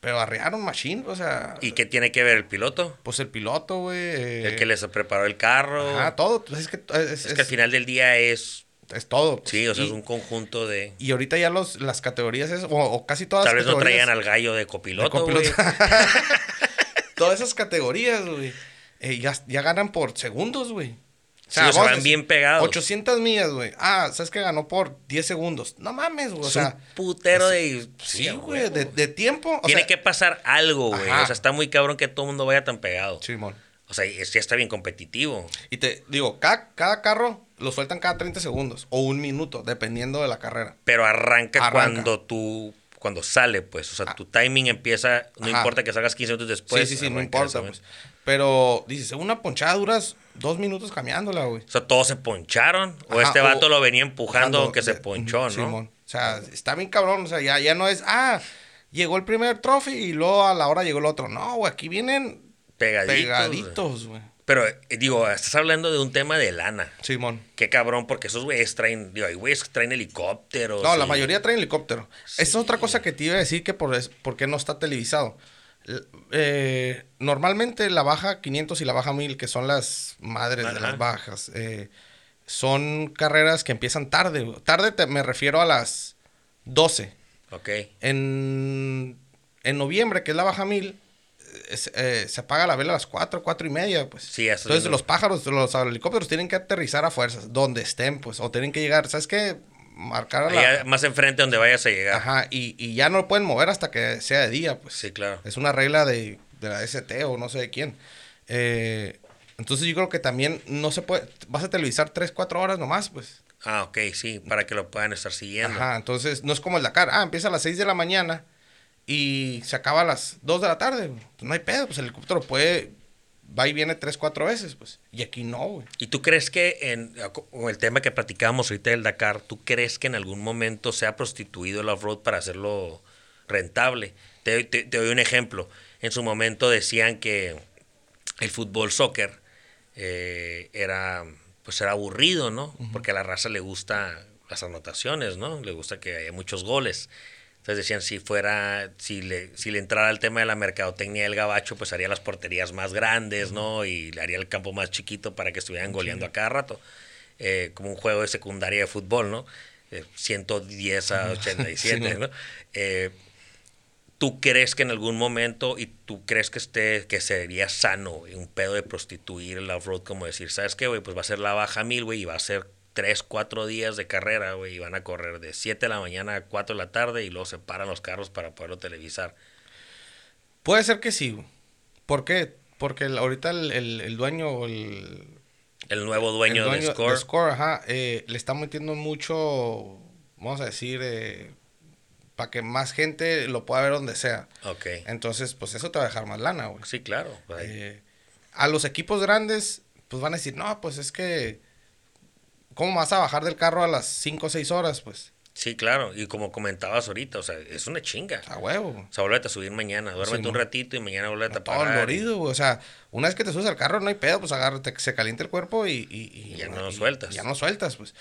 Pero arrearon machine, o sea. ¿Y qué tiene que ver el piloto? Pues el piloto, güey. eh, El que les preparó el carro. Ajá, todo. Pues es que es, es, que al final del día es... es todo. Sí, o sea, y, es un conjunto de... y ahorita ya los, las categorías, es, o, o casi todas Tal vez no traigan al gallo de copiloto, de güey. copiloto. <laughs> todas esas categorías, güey. eh, ya, ya ganan por segundos, güey. Sí, o sea, van bien pegados. 800 millas, güey. Ah, ¿sabes que ganó por 10 segundos? No mames, güey. O sea, un putero de... sí, güey, de, de tiempo. O Tiene sea, que pasar algo, güey. O sea, está muy cabrón que todo el mundo vaya tan pegado. Simón. O sea, ya está bien competitivo. Y te digo, cada, cada carro lo sueltan cada 30 segundos o un minuto, dependiendo de la carrera. Pero arranca, Arranca. cuando tú... Cuando sale, pues. O sea, tu timing empieza... No Ajá. importa que salgas 15 minutos después. sí, sí, sí, no importa, pues. Pero, dices, una ponchada duras dos minutos cambiándola, güey. O sea, todos se poncharon. O este o- vato lo venía empujando aunque se de- ponchó, ¿no? Simón. O sea, está bien cabrón. O sea, ya, ya no es, ah, llegó el primer trofeo y luego a la hora llegó el otro. No, güey, aquí vienen Pegaditos. pegaditos, güey. Pero, eh, digo, estás hablando de un tema de lana. Simón. Qué cabrón, porque esos güeyes traen, digo, hay güeyes que traen helicópteros. No, la mayoría traen helicóptero. Esa es otra cosa que te iba a decir que por, qué no está televisado. Eh, normalmente la baja 500 y la baja 1000, que son las madres de las bajas, eh, son carreras que empiezan tarde. Tarde te- me refiero a las 12. Ok. En, en noviembre, que es la baja 1000, eh, se- eh, se apaga la vela a las 4, 4 y media, pues. Sí, eso Entonces es lo- los pájaros, los helicópteros tienen que aterrizar a fuerzas, donde estén, pues, o tienen que llegar, ¿sabes qué? Marcar a la... Allá más enfrente donde vayas a llegar. Ajá, y, y ya no lo pueden mover hasta que sea de día, pues. Sí, claro. Es una regla de, de la ST o no sé de quién. Eh, entonces yo creo que también no se puede, vas a televisar 3, 4 horas nomás, pues. Ah, ok, sí, para que lo puedan estar siguiendo. Ajá, entonces no es como el Dakar. Ah, empieza a las 6 de la mañana y se acaba a las 2 de la tarde. güey. Pues no hay pedo, pues el helicóptero puede, va y viene 3, 4 veces, pues. Y aquí no, güey. ¿Y tú crees que en con el tema que platicábamos ahorita del Dakar, tú crees que en algún momento se ha prostituido el off-road para hacerlo rentable? Te, doy- te- te doy un ejemplo. En su momento decían que el fútbol soccer eh, era pues era aburrido, ¿no? Porque a la raza le gusta las anotaciones, ¿no? Le gusta que haya muchos goles. Entonces decían si fuera, si le, si le entrara el tema de la mercadotecnia del gabacho, pues haría las porterías más grandes, ¿no? Y le haría el campo más chiquito para que estuvieran goleando a cada rato. Eh, como un juego de secundaria de fútbol, ¿no? Eh, 110 a 87, <laughs> Sí, ¿no? Eh, ¿Tú crees que en algún momento, y tú crees que esté, que sería sano, un pedo de prostituir el off-road, como decir, ¿sabes qué, güey? Pues va a ser la baja mil, güey, y va a ser tres, cuatro días de carrera, güey, y van a correr de 7 de la mañana a 4 de la tarde y luego se paran los carros para poderlo televisar. Puede ser que sí. ¿Por qué? Porque el- ahorita el, el- el dueño el, El nuevo dueño, el de Score. Score, ajá, eh, le está metiendo mucho, vamos a decir, para que más gente lo pueda ver donde sea. Ok. Entonces, pues eso te va a dejar más lana, güey. Sí, claro. Eh, a los equipos grandes, pues van a decir, no, pues es que, ¿cómo vas a bajar del carro a las 5 o 6 horas? Pues, Sí, claro. Y como comentabas ahorita, o sea, es una chinga. a huevo. O sea, vuelve a subir mañana, duérmete Sí, un ratito y mañana vuelve a Todo parar. dolorido, güey. O sea, una vez que te subes al carro, no hay pedo, pues agárrate, se calienta el cuerpo y... Y, Y ya no lo sueltas. Ya no sueltas, pues.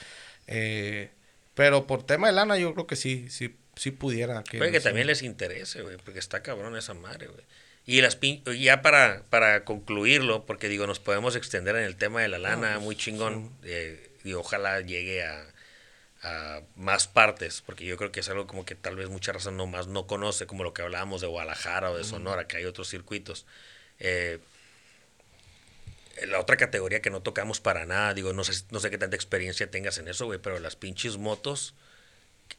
Eh, pero por tema de lana, yo creo que sí, sí, sí pudiera. Que, Puede que sí. también les interese, güey, porque está cabrón esa madre, güey. Y las pin- ya para, para concluirlo, porque digo, nos podemos extender en el tema de la lana, pues, muy chingón, eh, y ojalá llegue a, a más partes, porque yo creo que es algo como que tal vez mucha raza no más no conoce, como lo que hablábamos de Guadalajara o de Sonora, que hay otros circuitos. Eh, la otra categoría que no tocamos para nada, digo, no sé, no sé qué tanta experiencia tengas en eso, güey, pero las pinches motos,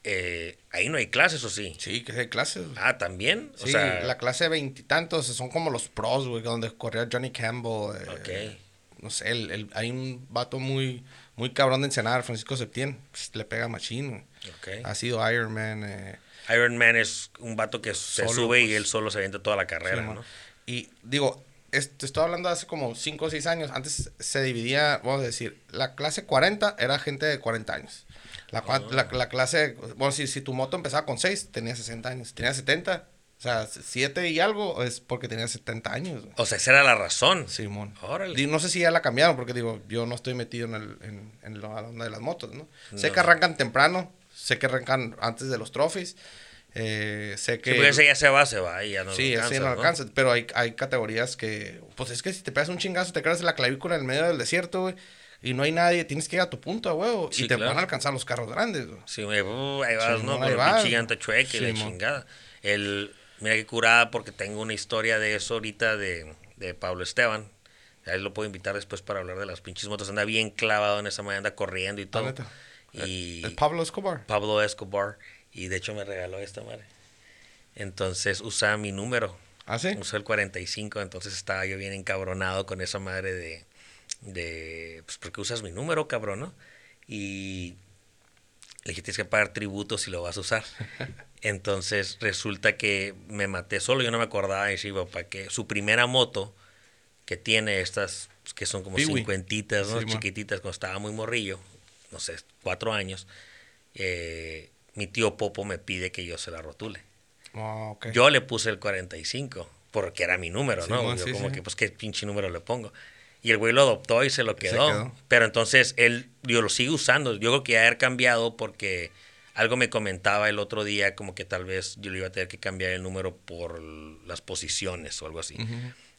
eh, ahí no hay clases, ¿o sí? Sí, que hay clases. Ah, también. O Sí, sea, la clase veintitantos son como los pros, güey, donde corría Johnny Campbell. eh, No sé, el, el- hay un vato muy, muy cabrón de Ensenada, Francisco Septién. pues, le pega machín, güey. ok. Ha sido Iron Man. eh, Iron Man es un vato que se Solo, sube y pues. él solo se avienta toda la carrera, Sí. ¿no? Y digo, es- te estoy hablando de hace como 5 o 6 años. Antes se dividía, vamos a decir, la clase 40 era gente de 40 años. La, Ah. la, la clase, bueno, si, si tu moto empezaba con 6, tenía 60 años. Si tenía 70, o sea, 7 y algo es porque tenía 70 años. güey. O sea, esa era la razón. Simón. Órale. No sé si ya la cambiaron, porque digo, yo no estoy metido en, el, en, en la onda de las motos, ¿no? Sé que arrancan temprano, sé que arrancan antes de los trophies, eh, sé que... Sí, porque ese ya se va, se va y ya no Sí, lo ese alcanzas, no ¿no? alcanza, pero hay, hay categorías que, pues es que si te pegas un chingazo, te quedas en la clavícula en el medio del desierto, güey, y no hay nadie, tienes que ir a tu punto, huevo, Sí, y te claro. van a alcanzar los carros grandes, güey. Sí, güey, uh, ahí vas, Sí, ¿no? Con el chueca y la chingada. El, mira qué curada porque tengo una historia de eso ahorita de, de Pablo Esteban. Ahí lo puedo invitar después para hablar de las pinches motos. Anda bien clavado en esa madre, anda corriendo y todo. Y ¿El Pablo Escobar? Pablo Escobar. Y de hecho me regaló esta madre. Entonces usa mi número. ¿Ah, sí? Usa el 45. Entonces estaba yo bien encabronado con esa madre de. de pues porque usas mi número, cabrón, ¿no? Y le dije, tienes que pagar tributo si lo vas a usar. <laughs> Entonces resulta que me maté solo, yo no me acordaba de Shiba, para que su primera moto que tiene estas, que son como cincuentitas, ¿no? Sí, chiquititas, cuando estaba muy morrillo, no sé, cuatro años, eh, mi tío Popo me pide que yo se la rotule. Ah. Yo le puse el 45, porque era mi número, ¿no? Yo sí, como que, pues, ¿qué pinche número le pongo? Y el güey lo adoptó y se lo Se quedó. Pero entonces él, yo lo sigo usando. Yo creo que ya haber cambiado porque algo me comentaba el otro día, como que tal vez yo le iba a tener que cambiar el número por las posiciones o algo así.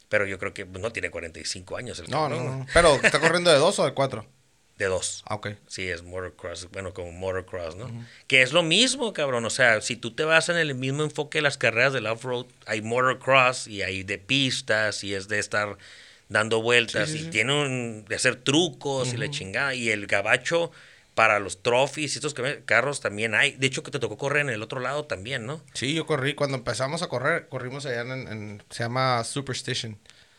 Pero yo creo que pues, no tiene 45 años el No, no, cabrón, no. Pero, ¿está corriendo de dos o de cuatro? <laughs> De dos. Ah, ok. Sí, es motocross, bueno, como motocross, ¿no? Que es lo mismo, cabrón. O sea, si tú te vas en el mismo enfoque de las carreras del off-road, hay motocross y hay de pistas y es de estar dando vueltas Sí, sí, y sí. tiene un, de hacer trucos y la chingada. Y el gabacho para los trophies y estos carros también hay. De hecho, que te tocó correr en el otro lado también, ¿no? Sí, yo corrí. Cuando empezamos a correr, corrimos allá en... en- se llama Superstition.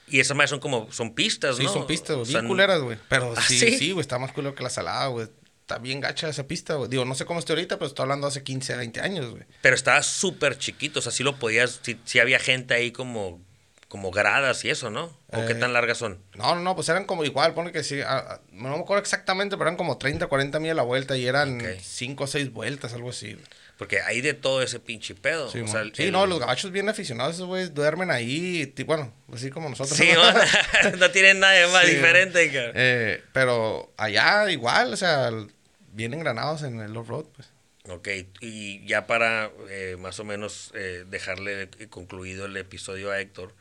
Y esas más son como, son pistas, Sí, ¿no? son pistas, güey. Bien sea, culeras, güey. Pero ¿Ah, sí, sí? sí, güey. Está más culero que la salada, güey. Está bien gacha esa pista, güey. Digo, no sé cómo esté ahorita, pero estoy hablando hace 15, 20 años, güey. Pero estaba súper chiquito, o sea, sí lo podías, sí, sí había gente ahí como, como gradas y eso, ¿no? ¿O qué Eh, tan largas son? No, no, no, pues eran como igual, pone que sí, ah, ah, no me acuerdo exactamente, pero eran como 30, 40 mil a la vuelta y eran Ok. 5 o 6 vueltas, algo así. Porque hay de todo ese pinche pedo. Sí, o mo. sea, el- Sí, el- no, los gabachos bien aficionados, esos güeyes duermen ahí, bueno, así como nosotros. Sí, <laughs> <laughs> ¿no? tienen nada más Sí, diferente. Eh, pero allá igual, o sea, bien engranados en el off-road, pues. Ok, y ya para eh, más o menos eh, dejarle concluido el episodio a Héctor,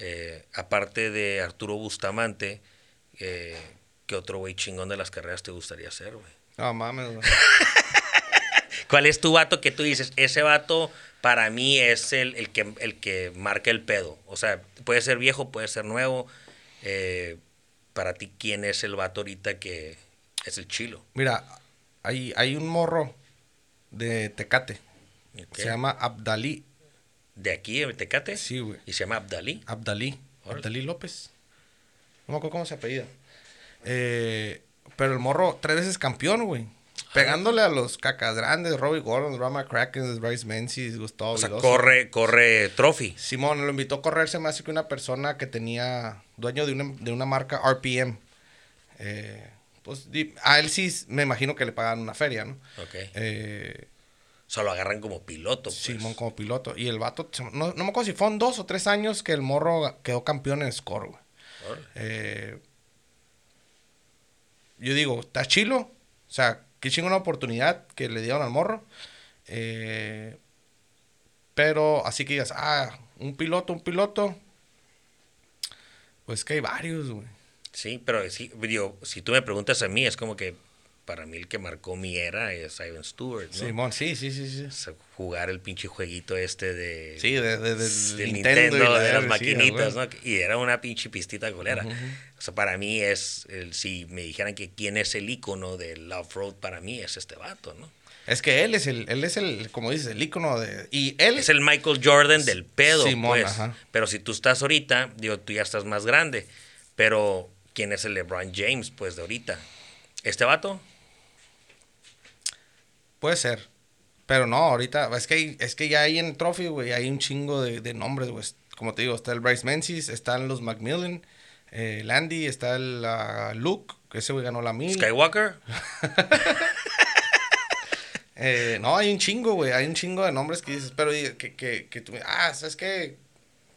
eh, aparte de Arturo Bustamante, eh, ¿qué otro güey chingón de las carreras te gustaría ser, güey? No mames, güey. <laughs> ¿Cuál es tu vato que tú dices? Ese vato para mí es el, el, que, el que marca el pedo. O sea, puede ser viejo, puede ser nuevo. Eh, para ti, ¿quién es el vato ahorita que es el chilo? Mira, hay, hay un morro de Tecate, Ok. se llama Abdalí, ¿De aquí, de Tecate? sí, güey. Y se llama Abdalí. Abdalí. Abdalí López. No me acuerdo cómo se apellida. Eh, pero el morro, tres veces campeón, güey. Pegándole a los cacas grandes, Robbie Gordon, Rama Kraken, Bryce Menzies, Gustavo O sea, Vidoso. corre, corre trophy. Simón lo invitó a correr, se me hace que una persona que tenía, dueño de una, de una marca RPM. Eh, pues a él sí me imagino que le pagan una feria, ¿no? Ok. Eh, O sea, lo agarran como piloto. Pues. Simón como piloto. Y el vato, no, no me acuerdo si fueron dos o tres años que el morro quedó campeón en score, güey. Eh, yo digo, está chilo. O sea, qué chingona oportunidad que le dieron al morro. Eh, pero así que digas, ah, un piloto, un piloto. Pues que hay varios, güey. Sí, pero sí, digo, si tú me preguntas a mí, es como que para mí el que marcó mi era es Ivan Stewart, ¿no? Simón, sí, sí, sí, sí. O sea, jugar el pinche jueguito este de... Sí, de, de- de- del Nintendo, de las sí, maquinitas. ¿no? Y era una pinche pistita golera. O sea, para mí es, el, si me dijeran que quién es el icono del off-road, para mí es este vato, ¿no? Es que él es el, él es el, como dices, el ícono de... Y él... Es el Michael Jordan del pedo, Simón, pues. ajá. Pero si tú estás ahorita, digo, tú ya estás más grande. Pero, ¿quién es el LeBron James, pues, de ahorita? ¿Este vato? Puede ser. Pero no, ahorita, es que, hay- es que ya hay en Trophy, güey, hay un chingo de, de nombres, güey. Como te digo, está el Bryce Menzies, están los Macmillan, eh, el Andy, está el ah, Luke, que ese güey ganó la mil. ¿Skywalker? <laughs> Eh, no, hay un chingo, güey, hay un chingo de nombres que dices, pero que, que, que tú, ah, ¿sabes qué?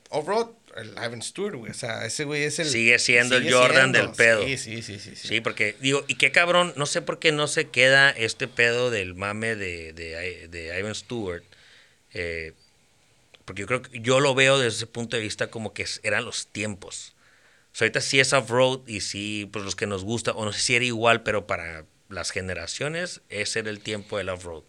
Off-road, el Ivan Stewart, güey, o sea, ese güey es el... Sigue siendo el Jordan siendo, del pedo. Sí, sí, sí, sí. sí. Sí, porque, digo, y qué cabrón, no sé por qué no se queda este pedo del mame de, de, de Ivan Stewart. eh, porque yo creo que yo lo veo desde ese punto de vista como que eran los tiempos. O sea, ahorita sí es off-road y sí, pues los que nos gusta, o no sé si era igual, pero para las generaciones, ese era el tiempo del off-road.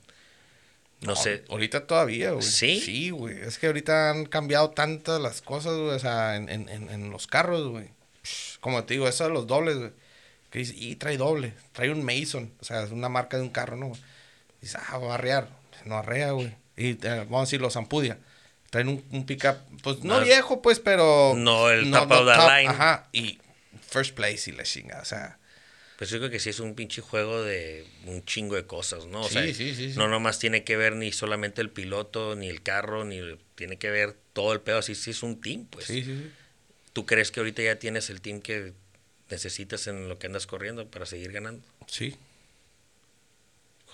No, sé. Ahorita todavía, güey. ¿Sí? Sí, güey. Es que ahorita han cambiado tantas las cosas, güey. O sea, en, en, en, en los carros, güey. Como te digo, esos los dobles, güey. Que dice, y trae doble, trae un Mason, o sea, es una marca de un carro, ¿no? Dice, ah, va a arrear. No arrea, güey. Y eh, vamos a decir, los Ampudia. Traen un, un pickup, pues no Más- viejo, pues, pero. No, el top of the line. Ajá, y first place y la chinga, o sea. Pues yo creo que sí es un pinche juego de un chingo de cosas, ¿no? O Sí, sea, sí, sí, no nomás tiene que ver ni solamente el piloto, ni el carro, ni tiene que ver todo el pedo, así sí es un team, pues. Sí, sí, sí. ¿Tú crees que ahorita ya tienes el team que necesitas en lo que andas corriendo para seguir ganando? Sí.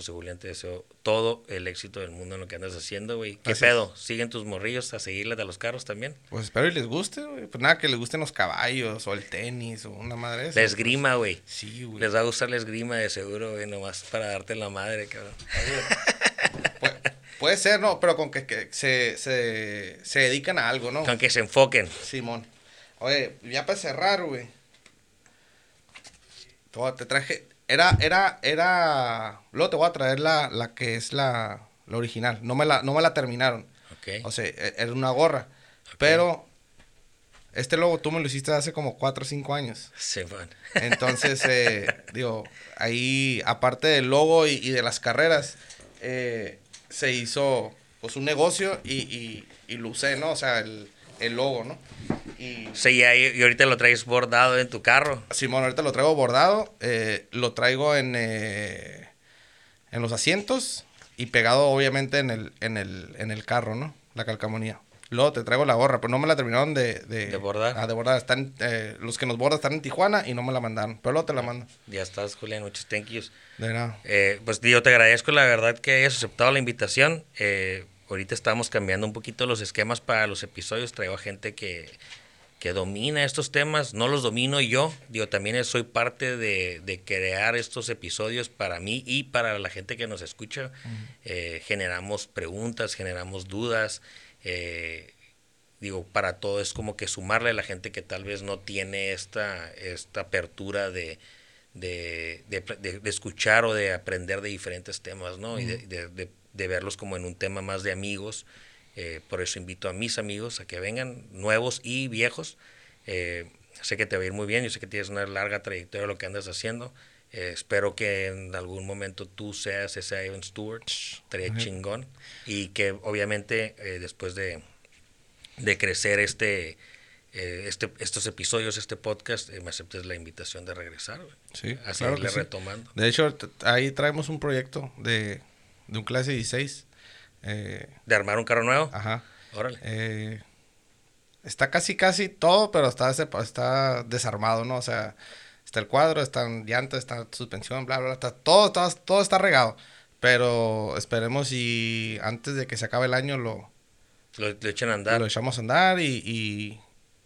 José Julián, te deseo todo el éxito del mundo en lo que andas haciendo, güey. ¿Qué pedo? ¿Siguen tus morrillos a seguirles a los carros también? Pues espero y les guste, güey. Pues nada, que les gusten los caballos o el tenis o una madre de esas, La esgrima, güey. pues. Sí, güey. Les va a gustar la esgrima de seguro, güey, nomás para darte la madre, cabrón. Pu- <laughs> puede ser, ¿no? Pero con que, que se, se, se dedican a algo, ¿no? Con que se enfoquen. Simón. Oye, ya para cerrar, güey. Te traje. Era, era, era. Luego te voy a traer la, la que es la, la original. No me la, no me la terminaron. Ok. O sea, e- era una gorra. Pero este logo tú me lo hiciste hace como 4 o 5 años. Se van. Entonces, <laughs> eh, digo, ahí, aparte del logo y, y de las carreras, eh, se hizo pues un negocio y, y, y lo usé, ¿no? O sea, el, el logo, ¿no? Y Sí, y y ahorita lo traes bordado en tu carro. Simón, ahorita lo traigo bordado, eh, lo traigo en, eh, en los asientos y pegado obviamente en el, en el, en el carro, ¿no? La calcamonía. Luego te traigo la gorra, pero no me la terminaron de... De, De bordar. Ah, de bordar. Están, eh, los que nos bordan están en Tijuana y no me la mandaron. Pero luego te la mando. Ya estás, Julián, muchos thank yous. De nada. Eh, pues yo te agradezco la verdad que hayas aceptado la invitación. Eh, ahorita estamos cambiando un poquito los esquemas para los episodios. Traigo a gente que, que domina estos temas. No los domino yo. Digo, también soy parte de, de crear estos episodios para mí y para la gente que nos escucha. Eh, generamos preguntas, generamos dudas. Eh, digo, para todo es como que sumarle a la gente que tal vez no tiene esta, esta apertura de, de, de, escuchar o de aprender de diferentes temas, ¿no? Y de verlos como en un tema más de amigos. Eh, por eso invito a mis amigos a que vengan, nuevos y viejos. Eh, sé que te va a ir muy bien, yo sé que tienes una larga trayectoria de lo que andas haciendo. Eh, espero que en algún momento tú seas ese Ivan Stewart, estaría chingón. Y que obviamente después de, de crecer este, este, estos episodios, este podcast, me aceptes la invitación de regresar. Sí, a claro seguirle que sí. retomando. De hecho, ahí traemos un proyecto de, de un clase 16. Eh, De armar un carro nuevo, ajá. órale. Eh, está casi, casi todo, pero está, está desarmado, ¿no? O sea, está el cuadro, están llantas, está suspensión, bla, bla, bla. Está, todo, está, todo está regado. Pero esperemos y antes de que se acabe el año lo, Lo, lo echen a andar. lo echamos a andar y, y,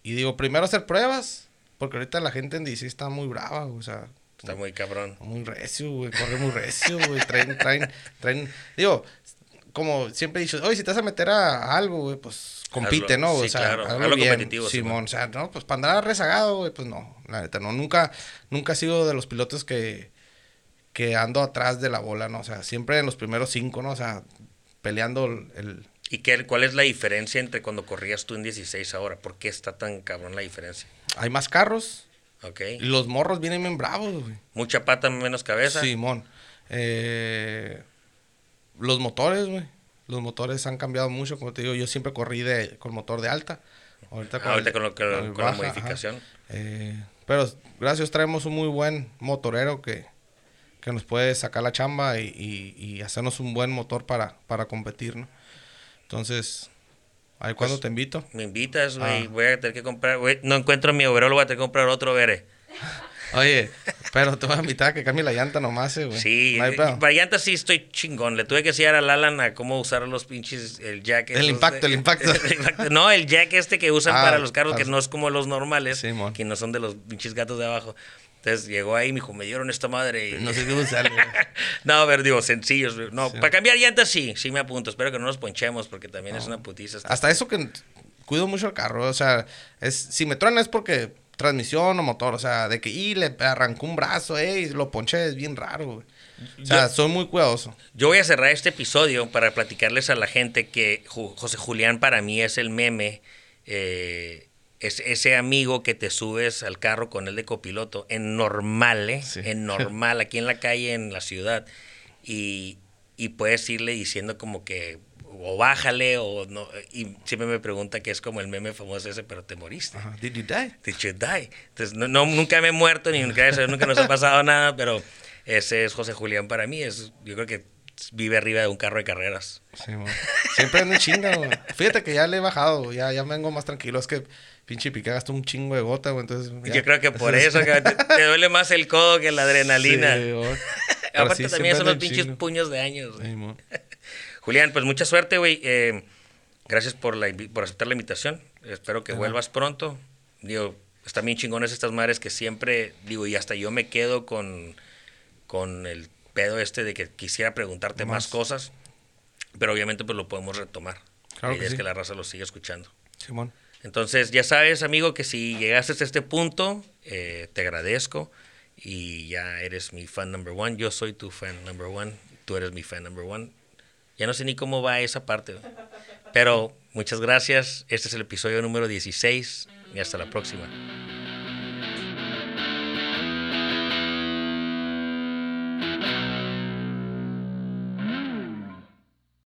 y digo, primero hacer pruebas, porque ahorita la gente en DC está muy brava, o sea, Está muy cabrón. muy recio, güey, corre muy recio, güey, traen, traen, traen, digo, como siempre he dicho, oye, si te vas a meter a, algo, güey, pues compite, Hazlo. ¿no? Sí, o sea, claro, hazlo hazlo bien, competitivo, Simón, o sea, no, pues para andar rezagado, güey, pues no, la neta, no, nunca, nunca he sido de los pilotos que, que ando atrás de la bola, ¿no? O sea, siempre en los primeros cinco, ¿no? O sea, peleando el, ¿Y qué, cuál es la diferencia entre cuando corrías tú en 16 ahora? ¿Por qué está tan cabrón la diferencia? hay más carros, ¿Ok? los morros vienen bien bravos, güey. Mucha pata, menos cabeza. Simón. Eh, los motores, güey. Los motores han cambiado mucho, como te digo, yo siempre corrí de, con motor de alta. Ahorita Ah, ahorita el- con, lo, con la baja, ajá. modificación. Eh, pero gracias, traemos un muy buen motorero que, que nos puede sacar la chamba y, y- y hacernos un buen motor para, para competir, ¿no? Entonces, ahí cuando Pues, te invito. Me invitas, güey. Ah. Voy a tener que comprar. güey, no encuentro mi overall, voy a tener que comprar otro Vere. Oye, pero te voy a invitar a que cambie la llanta nomás, eh, güey. Sí, No hay pedo. variantes sí estoy chingón. Le tuve que enseñar al Alan a cómo usar los pinches, el jack. El impacto, de- el impacto. <laughs> el impacto. No, el jack este que usan Ah, para los carros, que para- no es como los normales, Simón. que no son de los pinches gatos de abajo. Entonces llegó ahí y me dijo, me dieron esta madre. y- No sé qué güey. <laughs> no, a ver, digo, sencillos. No, Sí. para cambiar llantas sí, sí me apunto. Espero que no nos ponchemos porque también es una putiza. Hasta eso que cuido mucho el carro, o sea, es si me truena es porque transmisión o motor, o sea, de que y le arrancó un brazo, eh, y lo ponché, es bien raro, güey. O sea, soy muy cuidadoso. Yo voy a cerrar este episodio para platicarles a la gente que Ju- José Julián para mí es el meme eh, es ese amigo que te subes al carro con él de copiloto, en normal, ¿eh? Sí. En normal, aquí en la calle, en la ciudad. Y, y puedes irle diciendo como que o bájale o no. Y siempre me pregunta que es como el meme famoso ese, pero te moriste. Ajá. Did you die? Did you die? Entonces, no, no, nunca me he muerto, ni nunca, nunca nos ha pasado nada, pero ese es José Julián para mí. Es, yo creo que vive arriba de un carro de carreras. Sí. Siempre ando en chinga, güey. Fíjate que ya le he bajado, ya, ya vengo más tranquilo. Es que pinche piqué gastó un chingo de gota, güey. Entonces, ya. Yo creo que por eso que te, <laughs> te duele más el codo que la adrenalina. Sí, <laughs> Aparte sí, también son los pinches puños de años. Sí. Julián, pues mucha suerte, güey. Eh, gracias por, la, por aceptar la invitación. Espero que Ajá. vuelvas pronto. Digo, están bien chingones estas madres que siempre, digo, y hasta yo me quedo con, con el pedo este de que quisiera preguntarte más, Más. cosas. Pero obviamente pues lo podemos retomar. Claro que es sí. que la raza lo siga escuchando. Simón. Entonces, ya sabes, amigo, que si llegaste hasta este punto, eh, te agradezco y ya eres mi fan number one. Yo soy tu fan number one. Tú eres mi fan number one. Ya no sé ni cómo va esa parte. Pero muchas gracias. Este es el episodio número 16 y hasta la próxima.